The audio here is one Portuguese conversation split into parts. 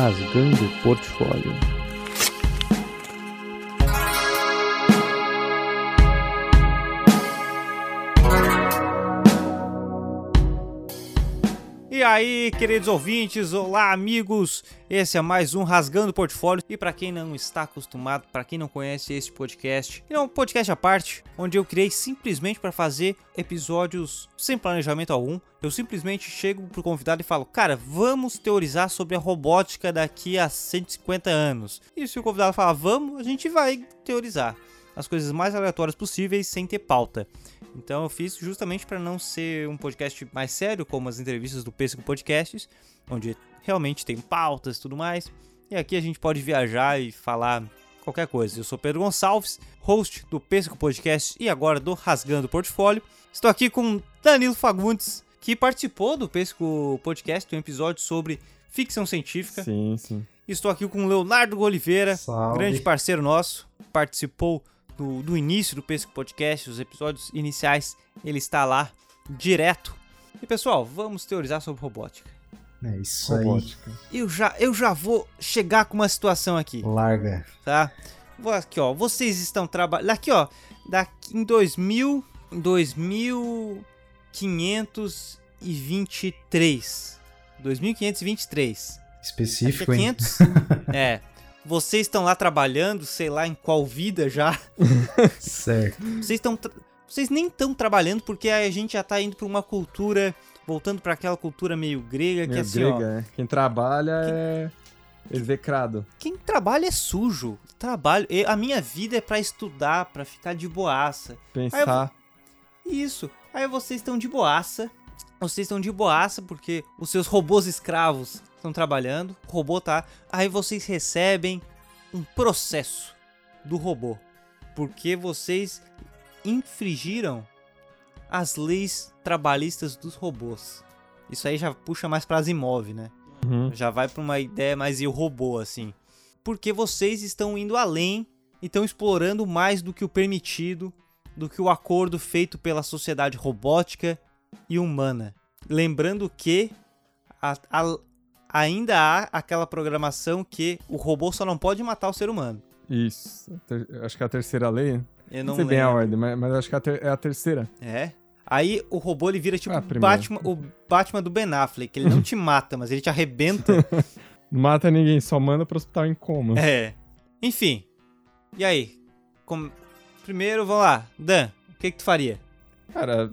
Rasgando o Portfólio. Aí, queridos ouvintes, olá amigos, esse é mais um Rasgando Portfólio. E para quem não está acostumado, para quem não conhece esse podcast, é um podcast à parte, onde eu criei simplesmente para fazer episódios sem planejamento algum. Eu simplesmente chego pro convidado e falo, cara, vamos teorizar sobre a robótica daqui a 150 anos. E se o convidado falar, vamos, a gente vai teorizar as coisas mais aleatórias possíveis sem ter pauta. Então eu fiz justamente para não ser um podcast mais sério, como as entrevistas do Pêssego Podcasts, onde realmente tem pautas e tudo mais. E aqui a gente pode viajar e falar qualquer coisa. Eu sou Pedro Gonçalves, host do Pêssego Podcast e agora do Rasgando Portfólio. Estou aqui com Danilo Fagundes, que participou do Pêssego Podcast, um episódio sobre ficção científica. Sim, sim. Estou aqui com Leonardo Oliveira, Salve. grande parceiro nosso, participou do, do início do Pesco Podcast, os episódios iniciais, ele está lá direto. E pessoal, vamos teorizar sobre robótica. É isso Robótica. Eu já, eu já vou chegar com uma situação aqui, aí. Larga. tá? Vou aqui, ó. Vocês estão trabalhando. Aqui, ó. Daqui em 2000. Em 2523. 2523. Específico, é hein? 500. é. Vocês estão lá trabalhando, sei lá em qual vida já. Certo. Vocês estão. Vocês nem estão trabalhando porque a gente já tá indo pra uma cultura. Voltando pra aquela cultura meio grega, que Meio assim, ó. grega, né? Quem trabalha é execrado. Quem trabalha é sujo. Trabalho. e A minha vida é pra estudar, pra ficar de boaça. Pensar. Isso. Aí vocês estão de boaça. Vocês estão de boaça porque os seus robôs escravos estão trabalhando. O robô tá. Aí vocês recebem um processo do robô. Porque vocês infringiram as leis trabalhistas dos robôs. Isso aí já puxa mais pra Asimov, né? Uhum. Já vai pra uma ideia mais eu robô, assim. Porque vocês estão indo além e estão explorando mais do que o permitido, do que o acordo feito pela sociedade robótica e humana. Lembrando que a- a- ainda há aquela programação que o robô só não pode matar o ser humano. Isso. Acho que é a terceira lei. Eu Não não sei bem a lembro. ordem, mas, mas acho que é a é a terceira. É. Aí o robô ele vira tipo Ah. Batman, o Batman do Ben Affleck. Ele não te mata, mas ele te arrebenta. Não mata ninguém, só manda pro hospital em coma. É. Enfim. E aí? Com- Primeiro, vamos lá. Dan, o que, que tu faria? Cara,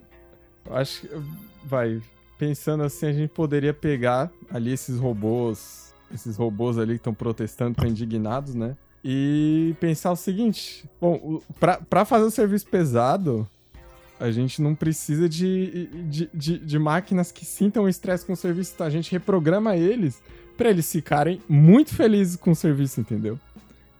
eu acho que. Vai. Pensando assim, a gente poderia pegar ali esses robôs. Esses robôs ali que estão protestando, estão indignados, né? E pensar o seguinte: bom, pra fazer o serviço pesado, a gente não precisa de, de, de, de máquinas que sintam estresse com o serviço. Então a gente reprograma eles pra eles ficarem muito felizes com o serviço, entendeu?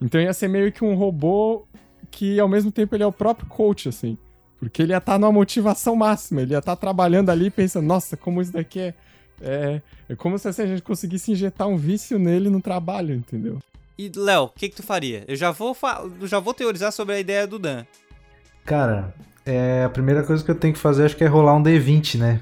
Então ia ser meio que um robô que ao mesmo tempo ele é o próprio coach, assim. Porque ele ia estar numa motivação máxima, ele ia estar trabalhando ali pensando, nossa, como isso daqui é. É, é como se assim, a gente conseguisse injetar um vício nele no trabalho, entendeu? E, Léo, o que, que tu faria? Eu já vou, fa- já vou teorizar sobre a ideia do Dan. Cara, é, a primeira coisa que eu tenho que fazer acho que é rolar um D20, né?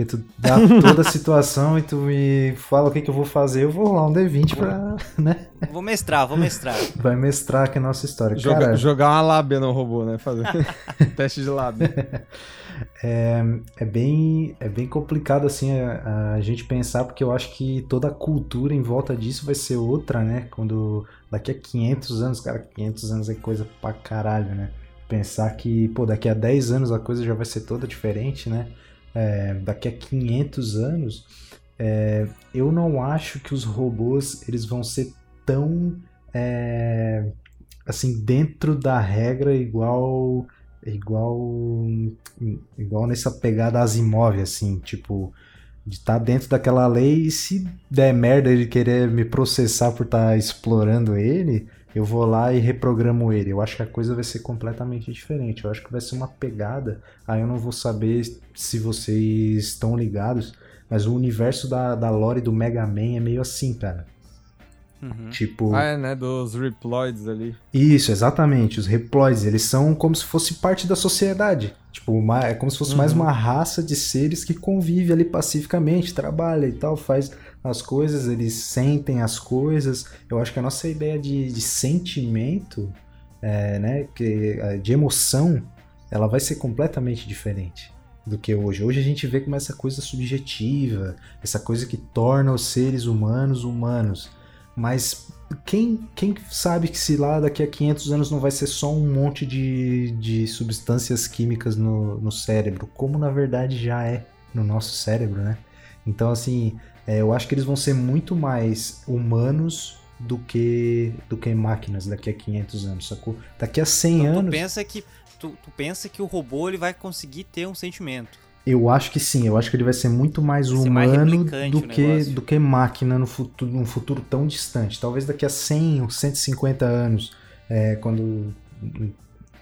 Porque tu dá toda a situação e tu me fala o que, que eu vou fazer, eu vou rolar um D20 pra, né? Vou mestrar, vou mestrar. Vai mestrar aqui a nossa história. Joga- Cara, jogar uma lábia no robô, né? Fazer teste de lábia. é, é bem, é bem complicado assim a, a gente pensar, porque eu acho que toda a cultura em volta disso vai ser outra, né? Quando daqui a 500 anos, cara, 500 anos é coisa pra caralho, né? Pensar que, pô, daqui a 10 anos a coisa já vai ser toda diferente, né? É, daqui a 500 anos, é, eu não acho que os robôs eles vão ser tão é, assim dentro da regra igual igual igual nessa pegada Asimov assim tipo de estar dentro daquela lei e se der merda ele querer me processar por estar explorando ele eu vou lá e reprogramo ele eu acho que a coisa vai ser completamente diferente eu acho que vai ser uma pegada aí eu não vou saber se vocês estão ligados mas o universo da, da lore do Mega Man é meio assim cara Uhum. tipo ah, é, né? Dos Reploids ali. isso, exatamente. Os Reploids, eles são como se fosse parte da sociedade. Tipo, uma- é como se fosse mais Uhum. uma raça de seres que convive ali pacificamente, trabalha e tal, faz as coisas, eles sentem as coisas. Eu acho que a nossa ideia de, de sentimento, é, né, que, é, de emoção, ela vai ser completamente diferente do que hoje. Hoje a gente vê como essa coisa subjetiva, essa coisa que torna os seres humanos humanos. Mas quem, quem sabe que se lá daqui a 500 anos não vai ser só um monte de, de substâncias químicas no, no cérebro, como na verdade já é no nosso cérebro, né? Então, assim, é, eu acho que eles vão ser muito mais humanos do que do que máquinas daqui a 500 anos, sacou? Daqui a 100 então, anos... Tu pensa, que, tu, tu pensa que o robô ele vai conseguir ter um sentimento. Eu acho que sim, eu acho que ele vai ser muito mais vai humano mais do, que, do que máquina no futuro, num futuro tão distante. Talvez daqui a 100 ou 150 anos, é, quando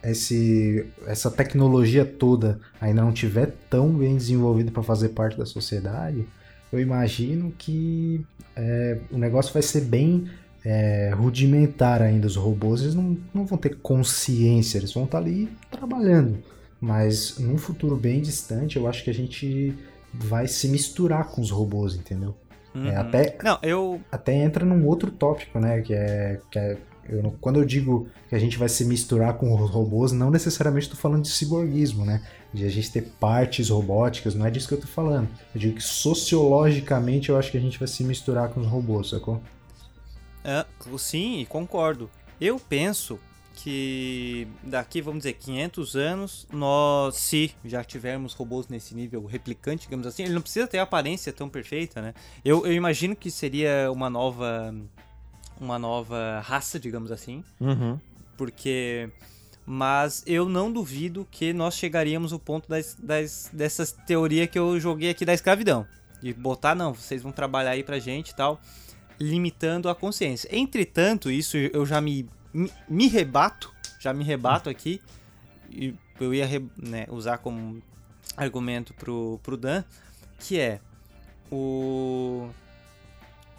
esse, essa tecnologia toda ainda não tiver tão bem desenvolvida para fazer parte da sociedade, eu imagino que é, o negócio vai ser bem é, rudimentar ainda. Os robôs eles não, não vão ter consciência, eles vão estar tá ali trabalhando. Mas num futuro bem distante, eu acho que a gente vai se misturar com os robôs, entendeu? É, uhum. É, até, não, eu... até entra num outro tópico, né? Que é, que é eu, quando eu digo que a gente vai se misturar com os robôs, não necessariamente estou falando de ciborguismo, né? De a gente ter partes robóticas, não é disso que eu estou falando. Eu digo que sociologicamente eu acho que a gente vai se misturar com os robôs, sacou? É, sim, concordo. Eu penso que daqui, vamos dizer, 500 anos, nós, se já tivermos robôs nesse nível replicante, digamos assim, ele não precisa ter a aparência tão perfeita, né? Eu, eu imagino que seria uma nova uma nova raça, digamos assim, uhum. porque mas eu não duvido que nós chegaríamos ao ponto das, das, dessas teorias que eu joguei aqui da escravidão. De botar, não, vocês vão trabalhar aí pra gente e tal, limitando a consciência. Entretanto, isso eu já me me, rebato, já me rebato aqui, e eu ia né, usar como argumento pro, pro Dan, que é o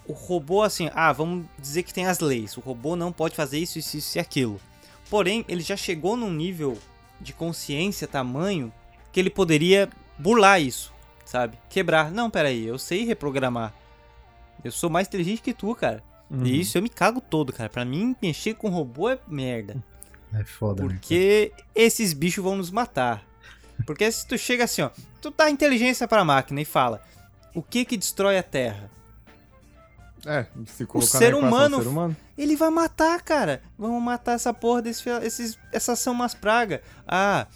o robô assim, ah, vamos dizer que tem as leis, o robô não pode fazer isso, isso, isso e aquilo. Porém, ele já chegou num nível de consciência, tamanho, que ele poderia burlar isso, sabe? Quebrar. Não, peraí, eu sei reprogramar. Eu sou mais inteligente que tu, cara. Uhum. E isso eu me cago todo, cara. Pra mim, mexer com robô é merda. É foda, né, Porque né? esses bichos vão nos matar. Porque se tu chega assim, ó, tu dá inteligência pra máquina e fala: o que que destrói a Terra? É, se colocar o ser, humano, ser humano, ele vai matar, cara. Vamos matar essa porra desse, esses, essas são umas pragas. Ah,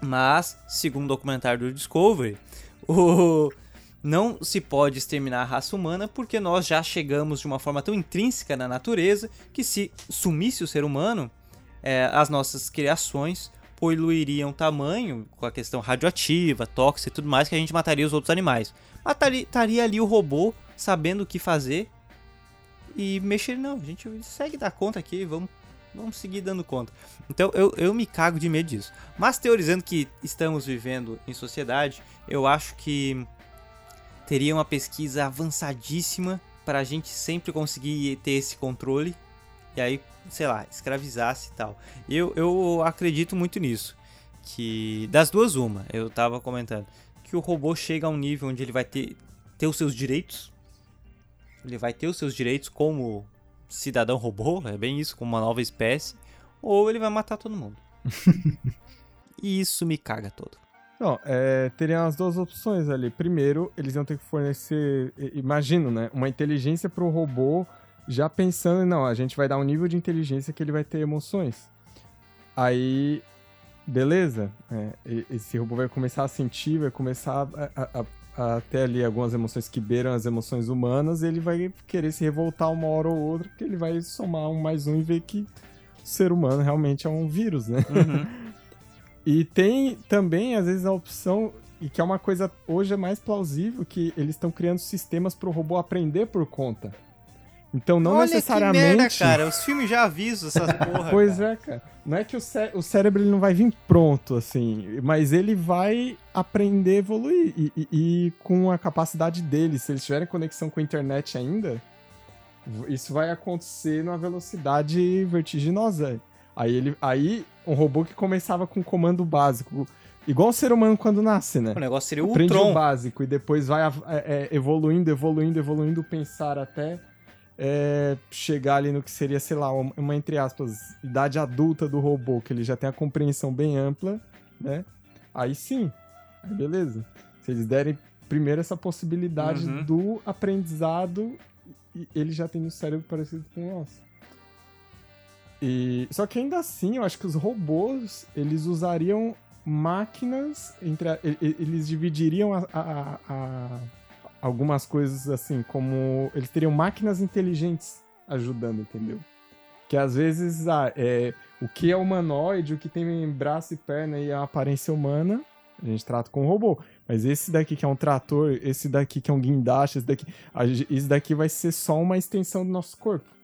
mas, segundo o documentário do Discovery, o, não se pode exterminar a raça humana porque nós já chegamos de uma forma tão intrínseca na natureza que se sumisse o ser humano, é, as nossas criações poluiriam tamanho com a questão radioativa, tóxica e tudo mais que a gente mataria os outros animais. Mataria, estaria ali o robô sabendo o que fazer e mexer. Não, a gente segue dar conta aqui, vamos, vamos seguir dando conta. Então eu, eu me cago de medo disso. Mas teorizando que estamos vivendo em sociedade, eu acho que teria uma pesquisa avançadíssima para a gente sempre conseguir ter esse controle e aí, sei lá, escravizasse e tal. Eu, eu acredito muito nisso. Que das duas, uma, eu tava comentando, que o robô chega a um nível onde ele vai ter, ter os seus direitos. Ele vai ter os seus direitos como cidadão robô, é bem isso, como uma nova espécie, ou ele vai matar todo mundo. e isso me caga todo. Não, é, teriam as duas opções ali. Primeiro, eles iam ter que fornecer, imagino, né? Uma inteligência para o robô, já pensando, não, a gente vai dar um nível de inteligência que ele vai ter emoções. Aí, beleza, é, esse robô vai começar a sentir, vai começar a, a, a, ter ali algumas emoções que beiram as emoções humanas, ele vai querer se revoltar uma hora ou outra, porque ele vai somar um mais um e ver que o ser humano realmente é um vírus, né? Uhum. E tem também, às vezes, a opção, e que é uma coisa hoje é mais plausível, que eles estão criando sistemas para o robô aprender por conta. Então não Olha necessariamente. Que merda, cara. Os filmes já avisam essas porra. pois cara. é, cara. Não é que o, cé o cérebro ele não vai vir pronto, assim, mas ele vai aprender a evoluir. E, e, e, com a capacidade dele, se eles tiverem conexão com a internet ainda, isso vai acontecer numa velocidade vertiginosa. Aí ele. Aí um robô que começava com comando básico. Igual o ser humano quando nasce, né? O negócio seria o Aprende Tron. o básico e depois vai é, é, evoluindo, evoluindo, evoluindo, pensar até é, chegar ali no que seria, sei lá, uma, uma, entre aspas, idade adulta do robô, que ele já tem a compreensão bem ampla, né? Aí sim, aí beleza. Se eles derem primeiro essa possibilidade Uhum. do aprendizado, e ele já tem um cérebro parecido com o nosso. E, só que ainda assim, eu acho que os robôs, eles usariam máquinas, entre a- eles dividiriam a- a- a- algumas coisas assim, como eles teriam máquinas inteligentes ajudando, entendeu? Que às vezes ah, é, o que é humanoide, o que tem braço e perna e a aparência humana, a gente trata com robô. Mas esse daqui que é um trator, esse daqui que é um guindaste, esse daqui, a esse daqui vai ser só uma extensão do nosso corpo.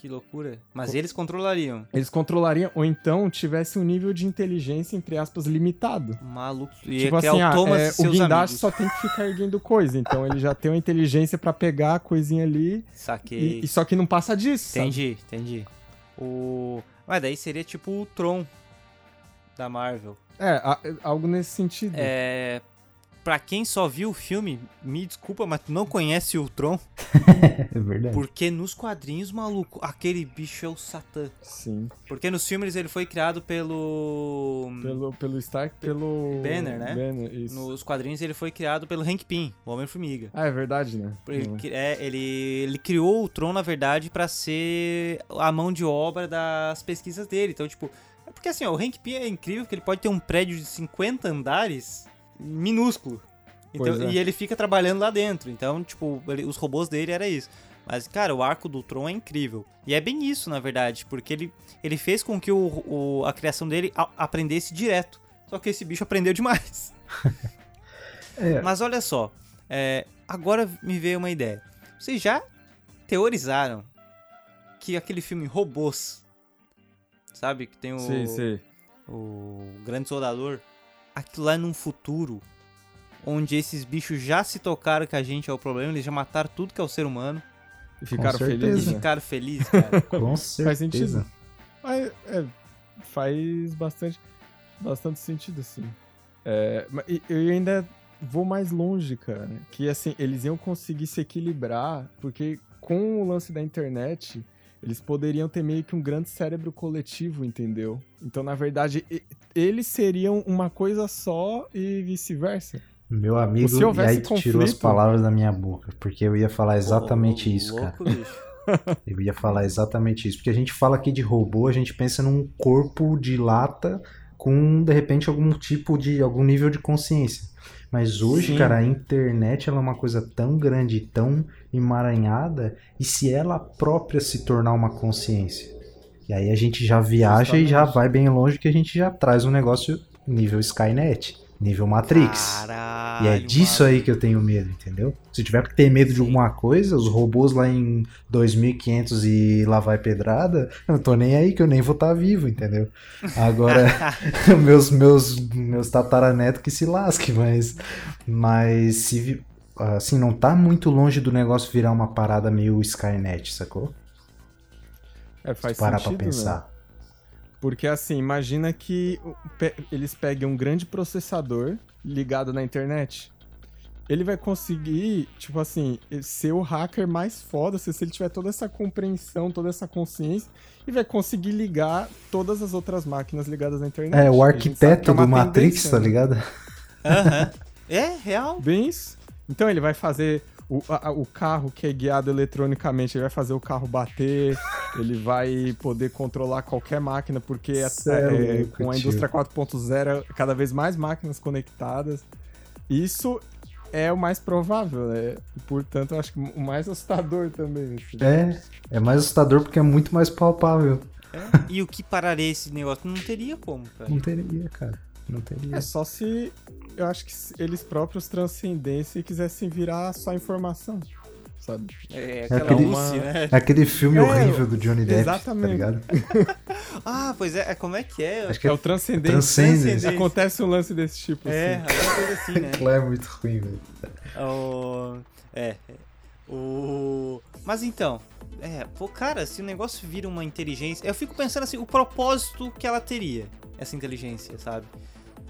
Que loucura. Mas eles controlariam. Eles controlariam, ou então tivesse um nível de inteligência, entre aspas, limitado. Maluco. Ia tipo assim, o ah, é, e o guindaste só tem que ficar erguendo coisa. Então ele já tem uma inteligência pra pegar a coisinha ali. Saquei. E, e só que não passa disso. sabe? Entendi, entendi. O... Mas daí seria tipo o Tron da Marvel. É, a- algo nesse sentido. É... Pra quem só viu o filme, me desculpa, mas tu não conhece o Tron, É verdade. porque nos quadrinhos, maluco, aquele bicho é o Satã. Sim. Porque nos filmes ele foi criado pelo... Pelo, pelo Stark, pelo. Banner, né? Banner, isso. Nos quadrinhos ele foi criado pelo Hank Pym, o Homem-Formiga. Ah, é verdade, né? Ele, cri- é, ele, ele criou o Tron, na verdade, pra ser a mão de obra das pesquisas dele. Então, tipo, é porque assim, ó, o Hank Pym é incrível que ele pode ter um prédio de 50 andares minúsculo. Então, é. E ele fica trabalhando lá dentro. Então, tipo, ele- os robôs dele era isso. Mas, cara, o arco do Tron é incrível. E é bem isso, na verdade, porque ele, ele fez com que o, o- a criação dele a- aprendesse direto. Só que esse bicho aprendeu demais. É. Mas olha só, é, agora me veio uma ideia. Vocês já teorizaram que aquele filme Robôs, sabe? Que tem o, Sei, sei. o Grande Soldador, aquilo lá é num futuro onde esses bichos já se tocaram que a gente é o problema, eles já mataram tudo que é o ser humano E ficaram e felizes. né? ficaram felizes, cara. Com certeza. Faz sentido. Mas, é, faz bastante, bastante sentido, assim. É, e- eu ainda vou mais longe, cara. Que, assim, eles iam conseguir se equilibrar, porque com o lance da internet, eles poderiam ter meio que um grande cérebro coletivo, entendeu? Então, na verdade, eles seriam uma coisa só e vice-versa. Meu amigo, Se e aí tu tirou as conflito- palavras da minha boca, porque eu ia falar exatamente Ô, isso, cara. louco, bicho. Eu ia falar exatamente isso. Porque a gente fala aqui de robô, a gente pensa num corpo de lata com, de repente, algum tipo de. algum nível de consciência. Mas hoje, Sim. cara, a internet ela é uma coisa tão grande, tão emaranhada, e se ela própria se tornar uma consciência? E aí a gente já viaja e já vai bem longe que a gente já traz um negócio nível Skynet, nível Matrix. Caralho, E é disso mano. aí que eu tenho medo, entendeu? Se tiver que ter medo de Sim. alguma coisa, os robôs lá em 2500 e lá vai pedrada, eu não tô nem aí que eu nem vou estar vivo, entendeu? Agora, meus, meus, meus tataranetos que se lasquem, mas, mas se, assim, não tá muito longe do negócio virar uma parada meio Skynet, sacou? É, faz Se parar sentido, pra né? Porque assim, imagina que pe- eles peguem um grande processador ligado na internet. Ele vai conseguir, tipo assim, ser o hacker mais foda se ele tiver toda essa compreensão, toda essa consciência, e vai conseguir ligar todas as outras máquinas ligadas na internet. É, o arquiteto é do Matrix, tá né? ligado? Aham. É, real. Bem isso. Então ele vai fazer o, a- o carro que é guiado eletronicamente, ele vai fazer o carro bater, ele vai poder controlar qualquer máquina, porque é- é é, louco, com a indústria 4.0, cada vez mais máquinas conectadas. Isso é o mais provável, né? Portanto, eu acho que o mais assustador também. assim. É, é mais assustador porque é muito mais palpável. E o que pararia esse negócio? Não teria como, cara. Não teria, cara. Não teria. É só se eu acho que eles próprios transcendessem e quisessem virar só informação, sabe? É É aquela aquele- UCI, né? É aquele filme É, horrível do Johnny Depp, exatamente. tá ligado? Ah, pois é. é, Como é que é? Acho que É é, o transcendente. Transcendence. Acontece um lance desse tipo. É, assim. alguma coisa assim, né? É muito ruim, velho. O... É. é. O... Mas então, é, pô, cara, se o negócio vira uma inteligência. Eu fico pensando assim, o propósito que ela teria, essa inteligência, sabe?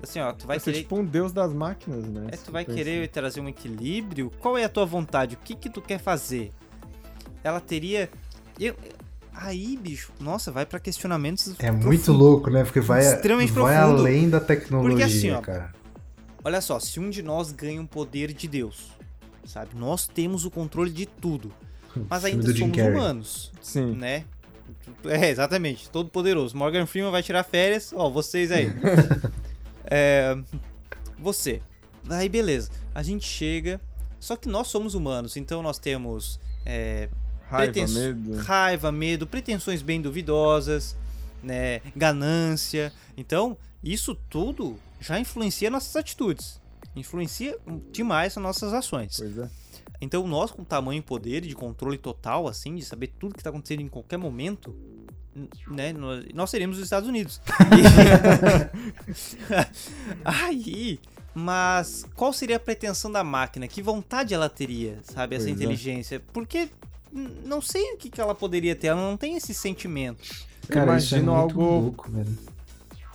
assim, ó, tu vai, Vai ser querer. tipo um deus das máquinas, né? É, tu vai querer trazer um equilíbrio? Qual é a tua vontade? O que que tu quer fazer? Ela teria. Eu... Aí, bicho, nossa, vai pra questionamentos. É muito louco, né? Porque vai, Extremamente vai profundo. além da tecnologia, Porque assim, ó, cara. Olha só, se um de nós ganha um poder de Deus, sabe? Nós temos o controle de tudo. Mas ainda somos humanos, Sim. né? É, exatamente. Todo poderoso. Morgan Freeman vai tirar férias. Ó, vocês aí. É, você. Aí, beleza. A gente chega. Só que nós somos humanos, então nós temos é, Raiva, Pretens- medo. raiva, medo, pretensões bem duvidosas, né, ganância. Então, isso tudo já influencia nossas atitudes. Influencia demais as nossas ações. Pois é. Então, nós com tamanho e poder de controle total, assim, de saber tudo que tá acontecendo em qualquer momento, né, nós, nós seríamos os Estados Unidos. Aí, mas qual seria a pretensão da máquina? Que vontade ela teria, sabe, essa Pois é. inteligência? Porque n- não sei o que, que ela poderia ter, ela não tem esse sentimento. Cara, isso é imagino muito algo- louco, velho.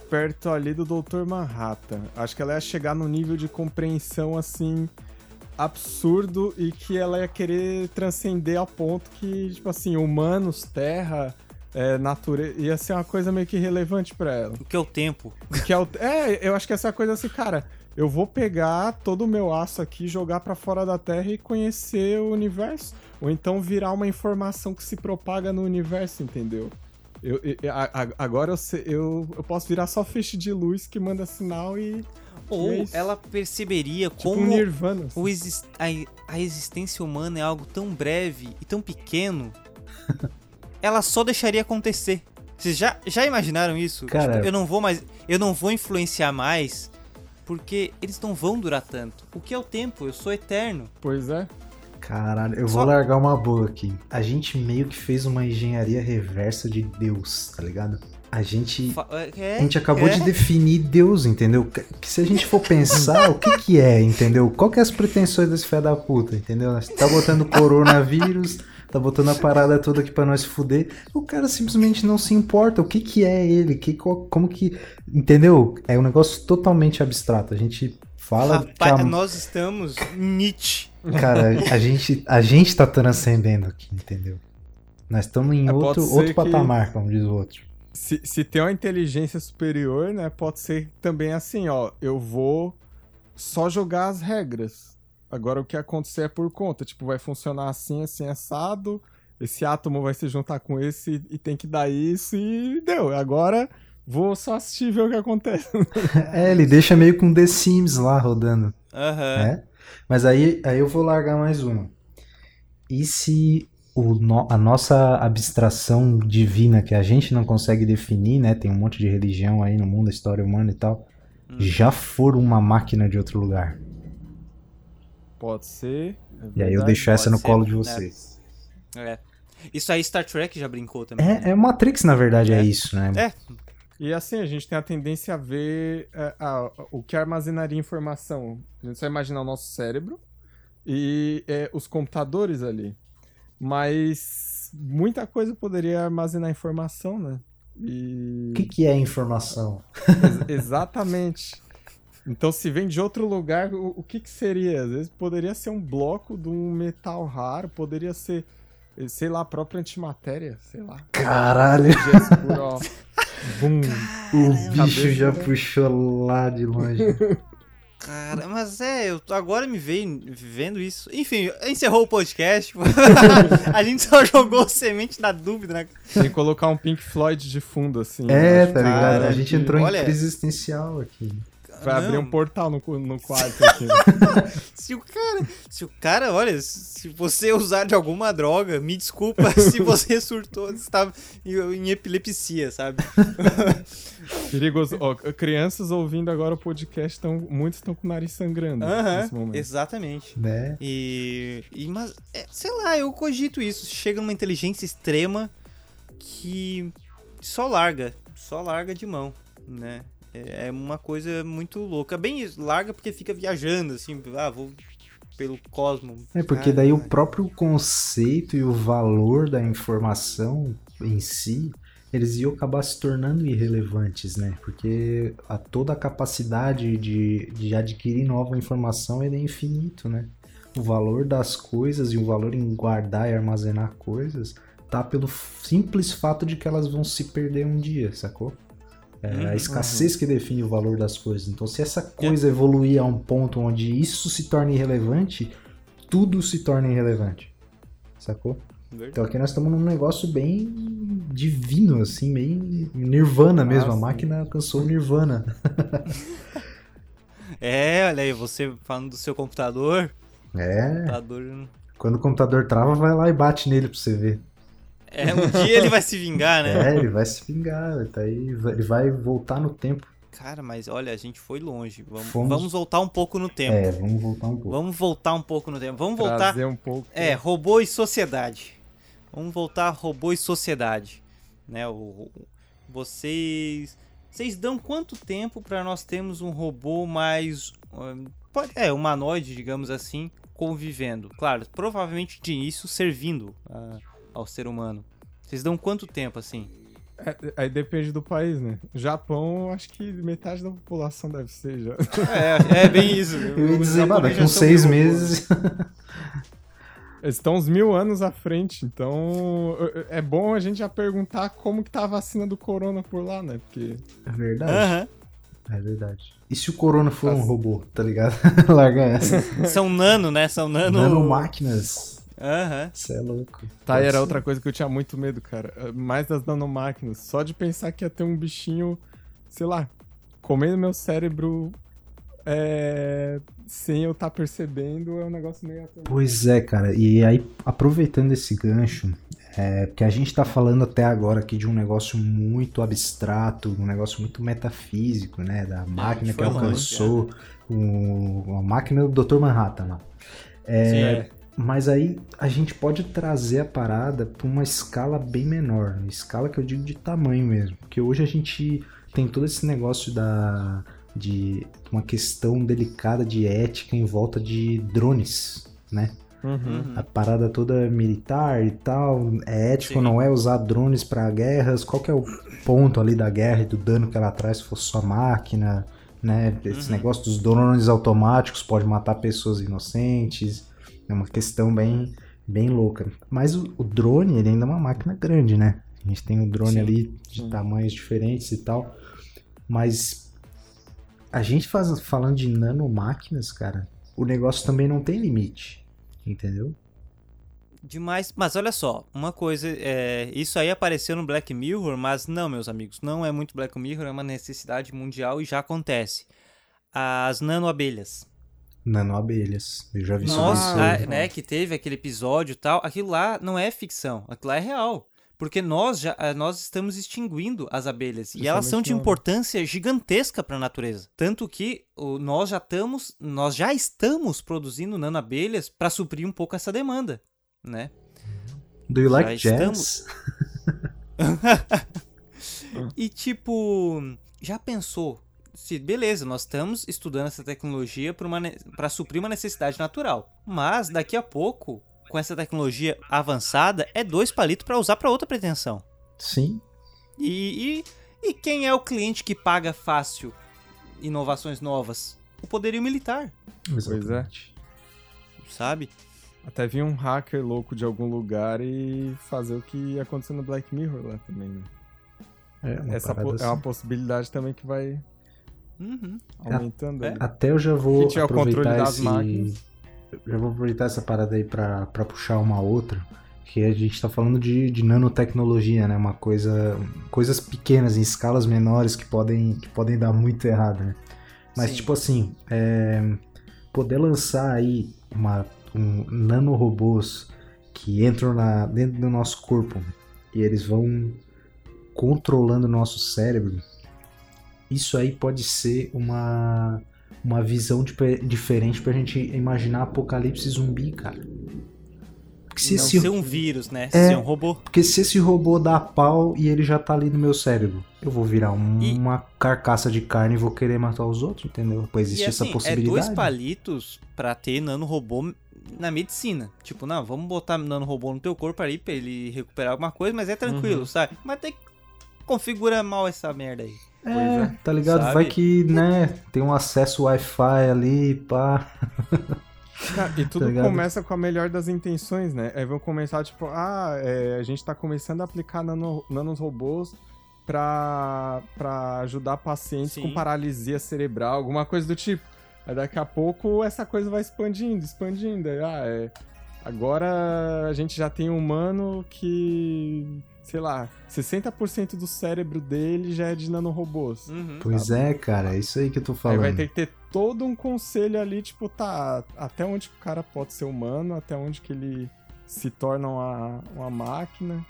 Perto ali do Dr. Manhattan. Acho que ela ia chegar num nível de compreensão assim absurdo e que ela ia querer transcender ao ponto que, tipo assim, humanos, terra, é, natureza, ia ser uma coisa meio que relevante pra ela. O que é o tempo? Que é, o- é, eu acho que essa coisa assim, cara, eu vou pegar todo o meu aço aqui, jogar pra fora da Terra e conhecer o universo. Ou então virar uma informação que se propaga no universo, entendeu? Eu, eu- agora eu, eu, eu posso virar só feixe de luz que manda sinal e. Ou é ela perceberia Tipo como um Nirvana. assim. o exis- a, a existência humana é algo tão breve e tão pequeno, ela só deixaria acontecer. Vocês já, já imaginaram isso? Cara- Tipo, eu não vou mais, eu não vou influenciar mais, porque eles não vão durar tanto. O que é o tempo? Eu sou eterno. Pois é. Caralho, eu Só- vou largar uma boa aqui. A gente meio que fez uma engenharia reversa de Deus, tá ligado? A gente. É, A gente acabou é. de definir Deus, entendeu? Que se a gente for pensar, o que que é, entendeu? Qual que é as pretensões desse fé da puta, entendeu? Tá botando coronavírus, tá botando a parada toda aqui pra nós fuder. O cara simplesmente não se importa. O que que é ele? Que, como que... Entendeu? É um negócio totalmente abstrato. A gente fala que Rapaz, a- nós estamos Nietzsche. Cara, a gente, a gente tá transcendendo aqui, entendeu? Nós estamos em É, pode outro, outro que- patamar, como diz o outro. Se, se tem uma inteligência superior, né? Pode ser também assim, ó. Eu vou só jogar as regras. Agora o que acontecer é por conta. Tipo, vai funcionar assim, assim, assado. Esse átomo vai se juntar com esse e tem que dar isso e deu. Agora vou só assistir e ver o que acontece. É, ele deixa meio com The Sims lá rodando, Aham. né? Mas aí, aí eu vou largar mais uma. E se no- a nossa abstração divina, que a gente não consegue definir, né? Tem um monte de religião aí no mundo, a história humana e tal, Hum. já for uma máquina de outro lugar. Pode ser. é E aí eu deixo essa no ser, colo de né? vocês. É. Isso aí Star Trek já brincou também. né? É, é Matrix, na verdade, é, É. isso, né? É. E assim, a gente tem a tendência a ver é, a- o que armazenaria informação. A gente só imaginar o nosso cérebro e é, os computadores ali. Mas muita coisa poderia armazenar informação, né? E... O que, que é informação? Ex- exatamente. Então, se vem de outro lugar, o, o que, que seria? Às vezes poderia ser um bloco de um metal raro, poderia ser, eh, sei lá, a própria antimatéria, sei lá. Caralho. Bum. o bicho já puxou lá de longe. Cara, mas é, eu tô- agora me veio vendo isso. Enfim, encerrou o podcast. a gente só jogou semente da dúvida, né? Tem que colocar um Pink Floyd de fundo, assim. É, acho tá ligado? cara, A gente que entrou olha- em crise existencial aqui. Vai abrir Não, um portal no, no quarto aqui. Se o cara, se o cara, olha, se você usar de alguma droga, me desculpa se você surtou, estava em, epilepsia, sabe? Perigoso. Ó, crianças ouvindo agora o podcast, tão, muitos estão com o nariz sangrando Aham, nesse momento. exatamente. Né? E, e mas, é, sei lá, eu cogito isso. Chega numa inteligência extrema que só larga, só larga de mão, né? É é uma coisa muito louca. Bem larga porque fica viajando, assim, ah, vou pelo cosmo. É porque daí o próprio conceito e o valor da informação em si eles iam acabar se tornando irrelevantes, né? Porque a, toda a capacidade de, de adquirir nova informação é infinito, né? O valor das coisas e o valor em guardar e armazenar coisas tá pelo simples fato de que elas vão se perder um dia, sacou? É a Uhum. escassez que define o valor das coisas. Então, se essa coisa evoluir a um ponto onde isso se torna irrelevante, tudo se torna irrelevante. Sacou? Então aqui nós estamos num negócio bem divino, assim, meio nirvana mesmo. A máquina alcançou o nirvana. É, olha aí, você falando do seu computador. É, computador quando o computador trava, vai lá e bate nele pra você ver. É, um dia ele vai se vingar, né? É, ele vai se vingar, tá aí, ele vai voltar no tempo. Cara, mas olha, a gente foi longe. Vamos, Fomos- vamos voltar um pouco no tempo. É, vamos voltar um pouco. Vamos voltar um pouco no tempo. Vamos voltar. Trazer um pouco. É, robô e sociedade. Vamos voltar a robô e sociedade. Né? O, o- vocês. Vocês dão quanto tempo para nós termos um robô mais. hum, pode- é, humanoide, digamos assim, convivendo? Claro, provavelmente de início servindo a- ao ser humano. Vocês dão quanto tempo assim? É, aí depende do país, né? Japão, acho que metade da população deve ser já. É, é bem isso. Eu ia Os dizer, mano, daqui uns já são seis meses. Eles estão uns mil anos à frente, então é bom a gente já perguntar como que tá a vacina do corona por lá, né? Porque É verdade, Aham. é verdade. E se o Corona for um robô, tá ligado? Larga essa. São nano, né? São nano. Nanomáquinas. Aham. Você é louco. tá, Pode era ser. outra coisa que eu tinha muito medo, cara. É, Mais das nanomáquinas. Só de pensar que ia ter um bichinho, sei lá, comendo meu cérebro é, sem eu estar percebendo, é um negócio meio aterrador. Pois é, cara. E aí, aproveitando esse gancho, é, porque a gente tá falando até agora aqui de um negócio muito abstrato, um negócio muito metafísico, né? Da máquina que alcançou o, a máquina do Dr. Manhattan lá. É, Sim, É, Mas aí a gente pode trazer a parada para uma escala bem menor, escala que eu digo de tamanho mesmo, porque hoje a gente tem todo esse negócio da de uma questão delicada de ética em volta de drones, né? uhum. A parada toda militar e tal, é ético Sim. não é usar drones para guerras? Qual que é o ponto ali da guerra e do dano que ela traz se fosse só máquina, né? Esse Uhum. negócio dos drones automáticos pode matar pessoas inocentes. É uma questão bem, bem louca. Mas o, o drone, ele ainda é uma máquina grande, né? A gente tem o drone Sim, ali de sim. tamanhos diferentes e tal. Mas a gente faz, falando de nanomáquinas, cara, o negócio também não tem limite. Entendeu? Demais. Mas olha só, uma coisa, é, isso aí apareceu no Black Mirror, mas não, meus amigos, não é muito Black Mirror, é uma necessidade mundial e já acontece. As nanoabelhas. Nanoabelhas. Eu já vi sobre Nossa, isso. ah, né, que teve aquele episódio e tal, aquilo lá não é ficção, aquilo lá é real. Porque nós já ah, nós estamos extinguindo as abelhas e elas são de importância gigantesca para a natureza. Tanto que o, nós já estamos, nós já estamos produzindo nanoabelhas para suprir um pouco essa demanda, né? Do you like Já jazz? E tipo, já pensou? Se beleza, nós estamos estudando essa tecnologia para suprir uma necessidade natural, mas daqui a pouco, com essa tecnologia avançada, é dois palitos para usar para outra pretensão. Sim. E, e, e quem é o cliente que paga fácil inovações novas? O poderio militar, Exatamente. sabe? Até vir um hacker louco de algum lugar e fazer o que aconteceu no Black Mirror lá também, né? É, uma Essa po- é uma assim. possibilidade também que vai Uhum. aumentando. É. Até eu já vou aproveitar esse... máquinas. Já vou aproveitar essa parada aí pra, pra puxar uma outra. Que a gente tá falando de, de nanotecnologia, né? Uma coisa... Coisas pequenas, em escalas menores que podem, que podem dar muito errado, né? Mas, Sim. tipo assim, é, poder lançar aí uma, um nanorobôs que entram na, dentro do nosso corpo e eles vão controlando o nosso cérebro, isso aí pode ser uma, uma visão dipe- diferente pra gente imaginar apocalipse zumbi, cara. Porque se, Não esse, ser um vírus, né? É. Ser um robô. porque se esse robô dá pau e ele já tá ali no meu cérebro, eu vou virar um- E- uma carcaça de carne e vou querer matar os outros, entendeu? Pois existe e essa assim, é possibilidade. dois palitos pra ter nanorobô na medicina. Tipo, não, vamos botar nanorobô no teu corpo aí pra ele recuperar alguma coisa, mas é tranquilo, Uhum. sabe? Mas tem, configura mal essa merda aí? É, é. tá ligado? Sabe? Vai que, né, tem um acesso Wi-Fi ali, pá. Cara, e tudo Tá começa com a melhor das intenções, né? Aí vão começar, tipo, ah, é, a gente tá começando a aplicar nano, nanorobôs pra, pra ajudar pacientes Sim. com paralisia cerebral, alguma coisa do tipo. Aí daqui a pouco essa coisa vai expandindo, expandindo. Aí, ah, é, agora a gente já tem um humano que, sei lá, 60% do cérebro dele já é de nanorobôs. Uhum. Pois é, cara, é isso aí que eu tô Aí falando. vai ter que ter todo um conselho ali, tipo, tá, até onde o cara pode ser humano, até onde que ele se torna uma, uma máquina.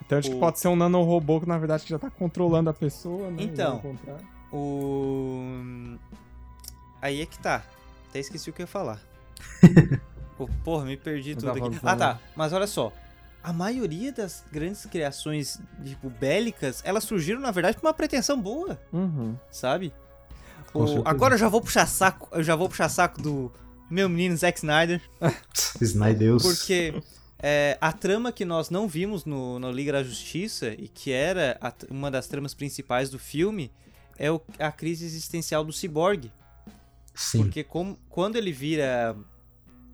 Até onde que O- pode ser um nanorobô que, na verdade, que já tá controlando a pessoa, né? Então. O. Aí é que tá. Até esqueci o que eu ia falar. Pô, Porra, me perdi tudo aqui. Ah, tá. Mas olha só. A maioria das grandes criações, tipo, bélicas, elas surgiram, na verdade, com uma pretensão boa, Uhum. sabe? Com O- agora eu já vou puxar saco, eu já vou puxar saco do meu menino Zack Snyder, Snydeus. porque é, a trama que nós não vimos no, no Liga da Justiça e que era a uma das tramas principais do filme é o- a crise existencial do ciborgue. Sim. Porque como- quando ele vira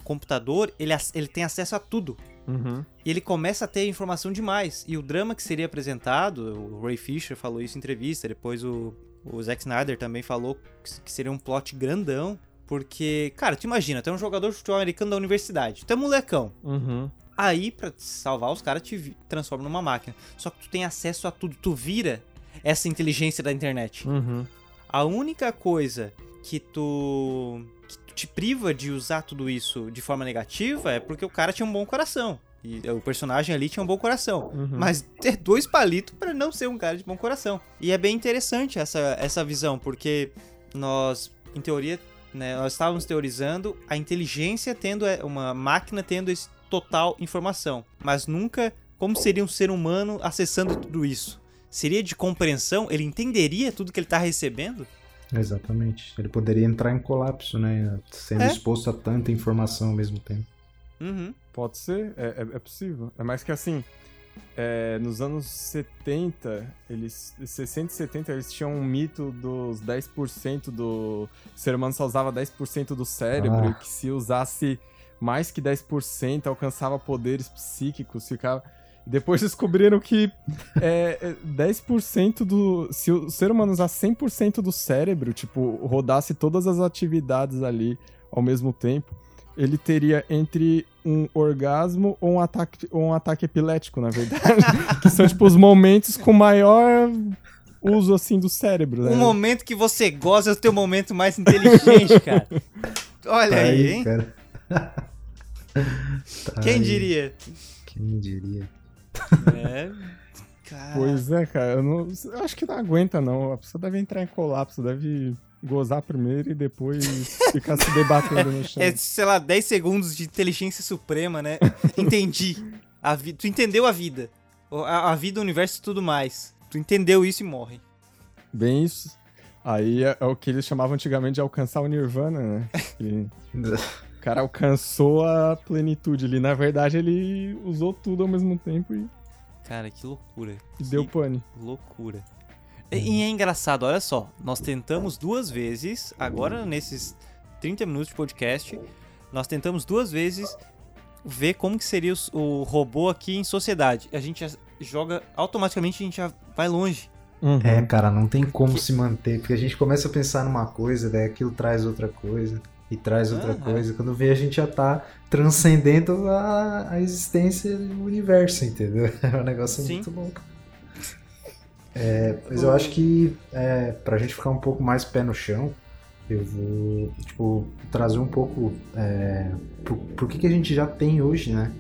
computador, ele, ele tem acesso a tudo. Uhum. E ele começa a ter informação demais. E o drama que seria apresentado, o Ray Fisher falou isso em entrevista, depois o, o Zack Snyder também falou que seria um plot grandão. Porque, cara, tu imagina, tu é um jogador de futebol americano da universidade, tu é molecão. Uhum. Aí, pra te salvar, os caras te transformam numa máquina. Só que tu tem acesso a tudo, tu vira essa inteligência da internet. Uhum. A única coisa que tu, que te priva de usar tudo isso de forma negativa é porque o cara tinha um bom coração. E o personagem ali tinha um bom coração. Uhum. Mas ter dois palitos pra não ser um cara de bom coração. E é bem interessante essa, essa visão, porque nós, em teoria, né, nós estávamos teorizando a inteligência tendo é, uma máquina tendo esse total informação, mas nunca como seria um ser humano acessando tudo isso. Seria de compreensão? Ele entenderia tudo que ele está recebendo? Exatamente. Ele poderia entrar em colapso, né? Sendo É. exposto a tanta informação ao mesmo tempo. Uhum. Pode ser, é, é- é possível. É mais que assim, é, nos anos 70, eles, 60 e 70, eles tinham um mito dos 10% do. O ser humano só usava 10% do cérebro Ah. e que se usasse mais que 10% alcançava poderes psíquicos, ficava. Depois descobriram que é, é, 10% do. Se o ser humano usasse 100% do cérebro, tipo, rodasse todas as atividades ali ao mesmo tempo, ele teria entre um orgasmo ou um ataque, ou um ataque epilético, na verdade. que são, tipo, os momentos com maior uso, assim, do cérebro, né? Um momento que você goza é o teu momento mais inteligente, cara. Olha Tá aí, hein? cara. Tá Quem aí. diria? Quem diria? É. Cara. Pois é, cara, eu, não, eu acho que não aguenta, não. A pessoa deve entrar em colapso, deve gozar primeiro e depois ficar se debatendo no chão. É, sei lá, 10 segundos de inteligência suprema, né? Entendi. A vi... Tu entendeu a vida. A, a vida, o universo e tudo mais. Tu entendeu isso e morre. Bem isso. Aí é, é o que eles chamavam antigamente de alcançar o Nirvana, né? O cara alcançou a plenitude ali. Na verdade, ele usou tudo ao mesmo tempo e, Cara, que loucura. e Que deu pane. loucura. E, e é engraçado, olha só. Nós tentamos duas vezes, agora nesses 30 minutos de podcast, nós tentamos duas vezes ver como que seria os- o robô aqui em sociedade. A gente já joga, automaticamente a gente já vai longe. Uhum. É, cara, não tem como Que- se manter, porque a gente começa a pensar numa coisa, daí aquilo traz outra coisa, e traz outra coisa. Quando vê, a gente já tá transcendendo a, a existência do universo, entendeu? É um negócio Sim. muito louco. É, mas eu acho que é, pra gente ficar um pouco mais pé no chão, eu vou, tipo, trazer um pouco é, por, por que, que a gente já tem hoje, né?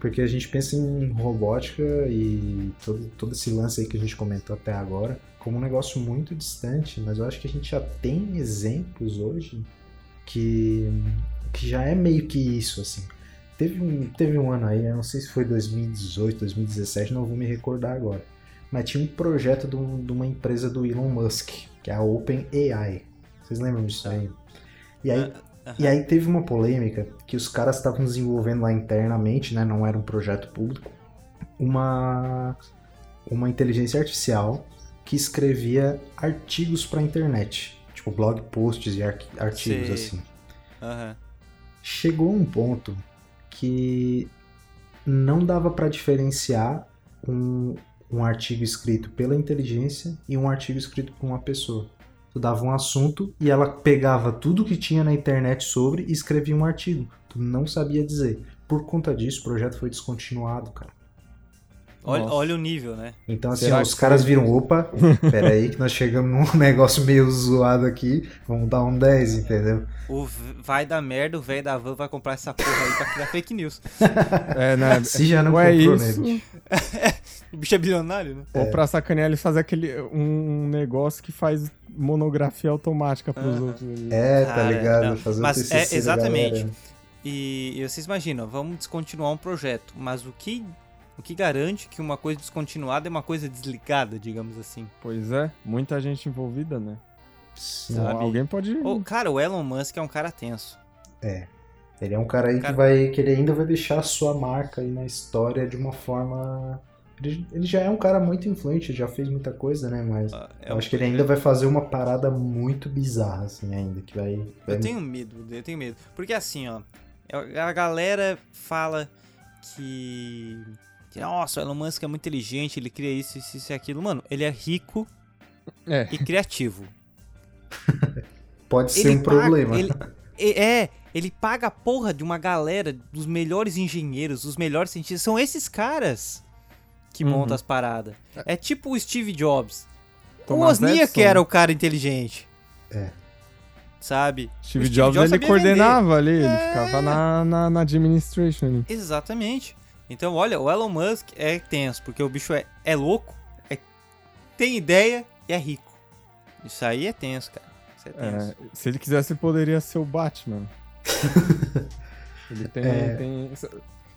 Porque a gente pensa em robótica e todo, todo esse lance aí que a gente comentou até agora como um negócio muito distante, mas eu acho que a gente já tem exemplos hoje que, que já é meio que isso, assim. Teve um, teve um ano aí, eu não sei se foi 2018, 2017, não vou me recordar agora, mas tinha um projeto de, um- de uma empresa do Elon Musk, que é a OpenAI. Vocês lembram disso aí? E aí, e aí teve uma polêmica que os caras estavam desenvolvendo lá internamente, né? Não era um projeto público. Uma, uma inteligência artificial que escrevia artigos para internet, tipo blog posts e artigos Sei. assim. Aham. Chegou um ponto que não dava para diferenciar um, um artigo escrito pela inteligência e um artigo escrito por uma pessoa. Tu dava um assunto e ela pegava tudo que tinha na internet sobre e escrevia um artigo. Tu não sabia dizer. Por conta disso, o projeto foi descontinuado, cara. Olha, olha o nível, né? Então, assim, ó, os caras viram, opa, peraí que nós chegamos num negócio meio zoado aqui, vamos dar um 10, entendeu? O vai dar merda, o velho da van vai comprar essa porra aí pra criar fake news. É, né? Se já não é comprou isso, nele. O bicho é bilionário, né? ou pra sacanear eles fazer aquele um negócio que faz monografia automática pros Aham. outros. ali. É, tá Cara, ligado? não, Fazer mas o TCC é exatamente. E, e vocês imaginam, vamos descontinuar um projeto, mas o que, o que garante que uma coisa descontinuada é uma coisa desligada, digamos assim? Pois é, muita gente envolvida, né? Sim. Sabe? alguém pode. Ô, cara, o Elon Musk é um cara tenso. Ele é um cara aí Cara- que vai. que ele ainda vai deixar a sua marca aí na história de uma forma. Ele, ele já é um cara muito influente, já fez muita coisa, né? Mas Ah, é eu acho que ele ainda vai fazer uma parada muito bizarra, assim, ainda. Que vai. vai- Eu tenho medo, eu tenho medo. Porque assim, ó, a galera fala que. Que, Nossa, o Elon Musk é muito inteligente, ele cria isso, isso, isso e aquilo. Mano, ele é rico É. e criativo. Pode ser ele um paga- problema. ele- é, é, ele paga a porra de uma galera dos melhores engenheiros, dos melhores cientistas. São esses caras que Uhum. montam as paradas. É tipo o Steve Jobs. o Thomas Wozniak Edison. era o cara inteligente. É. Sabe? Steve O Steve Jobs, ele sabia coordenava ali, ele É. ficava na, na, na administration. ali. Exatamente. Então, olha, o Elon Musk é tenso, porque o bicho é, é louco, é- tem ideia e é rico. Isso aí é tenso, cara. Isso é tenso. É, se ele quisesse, ele poderia ser o Batman. ele tem. É. tem só-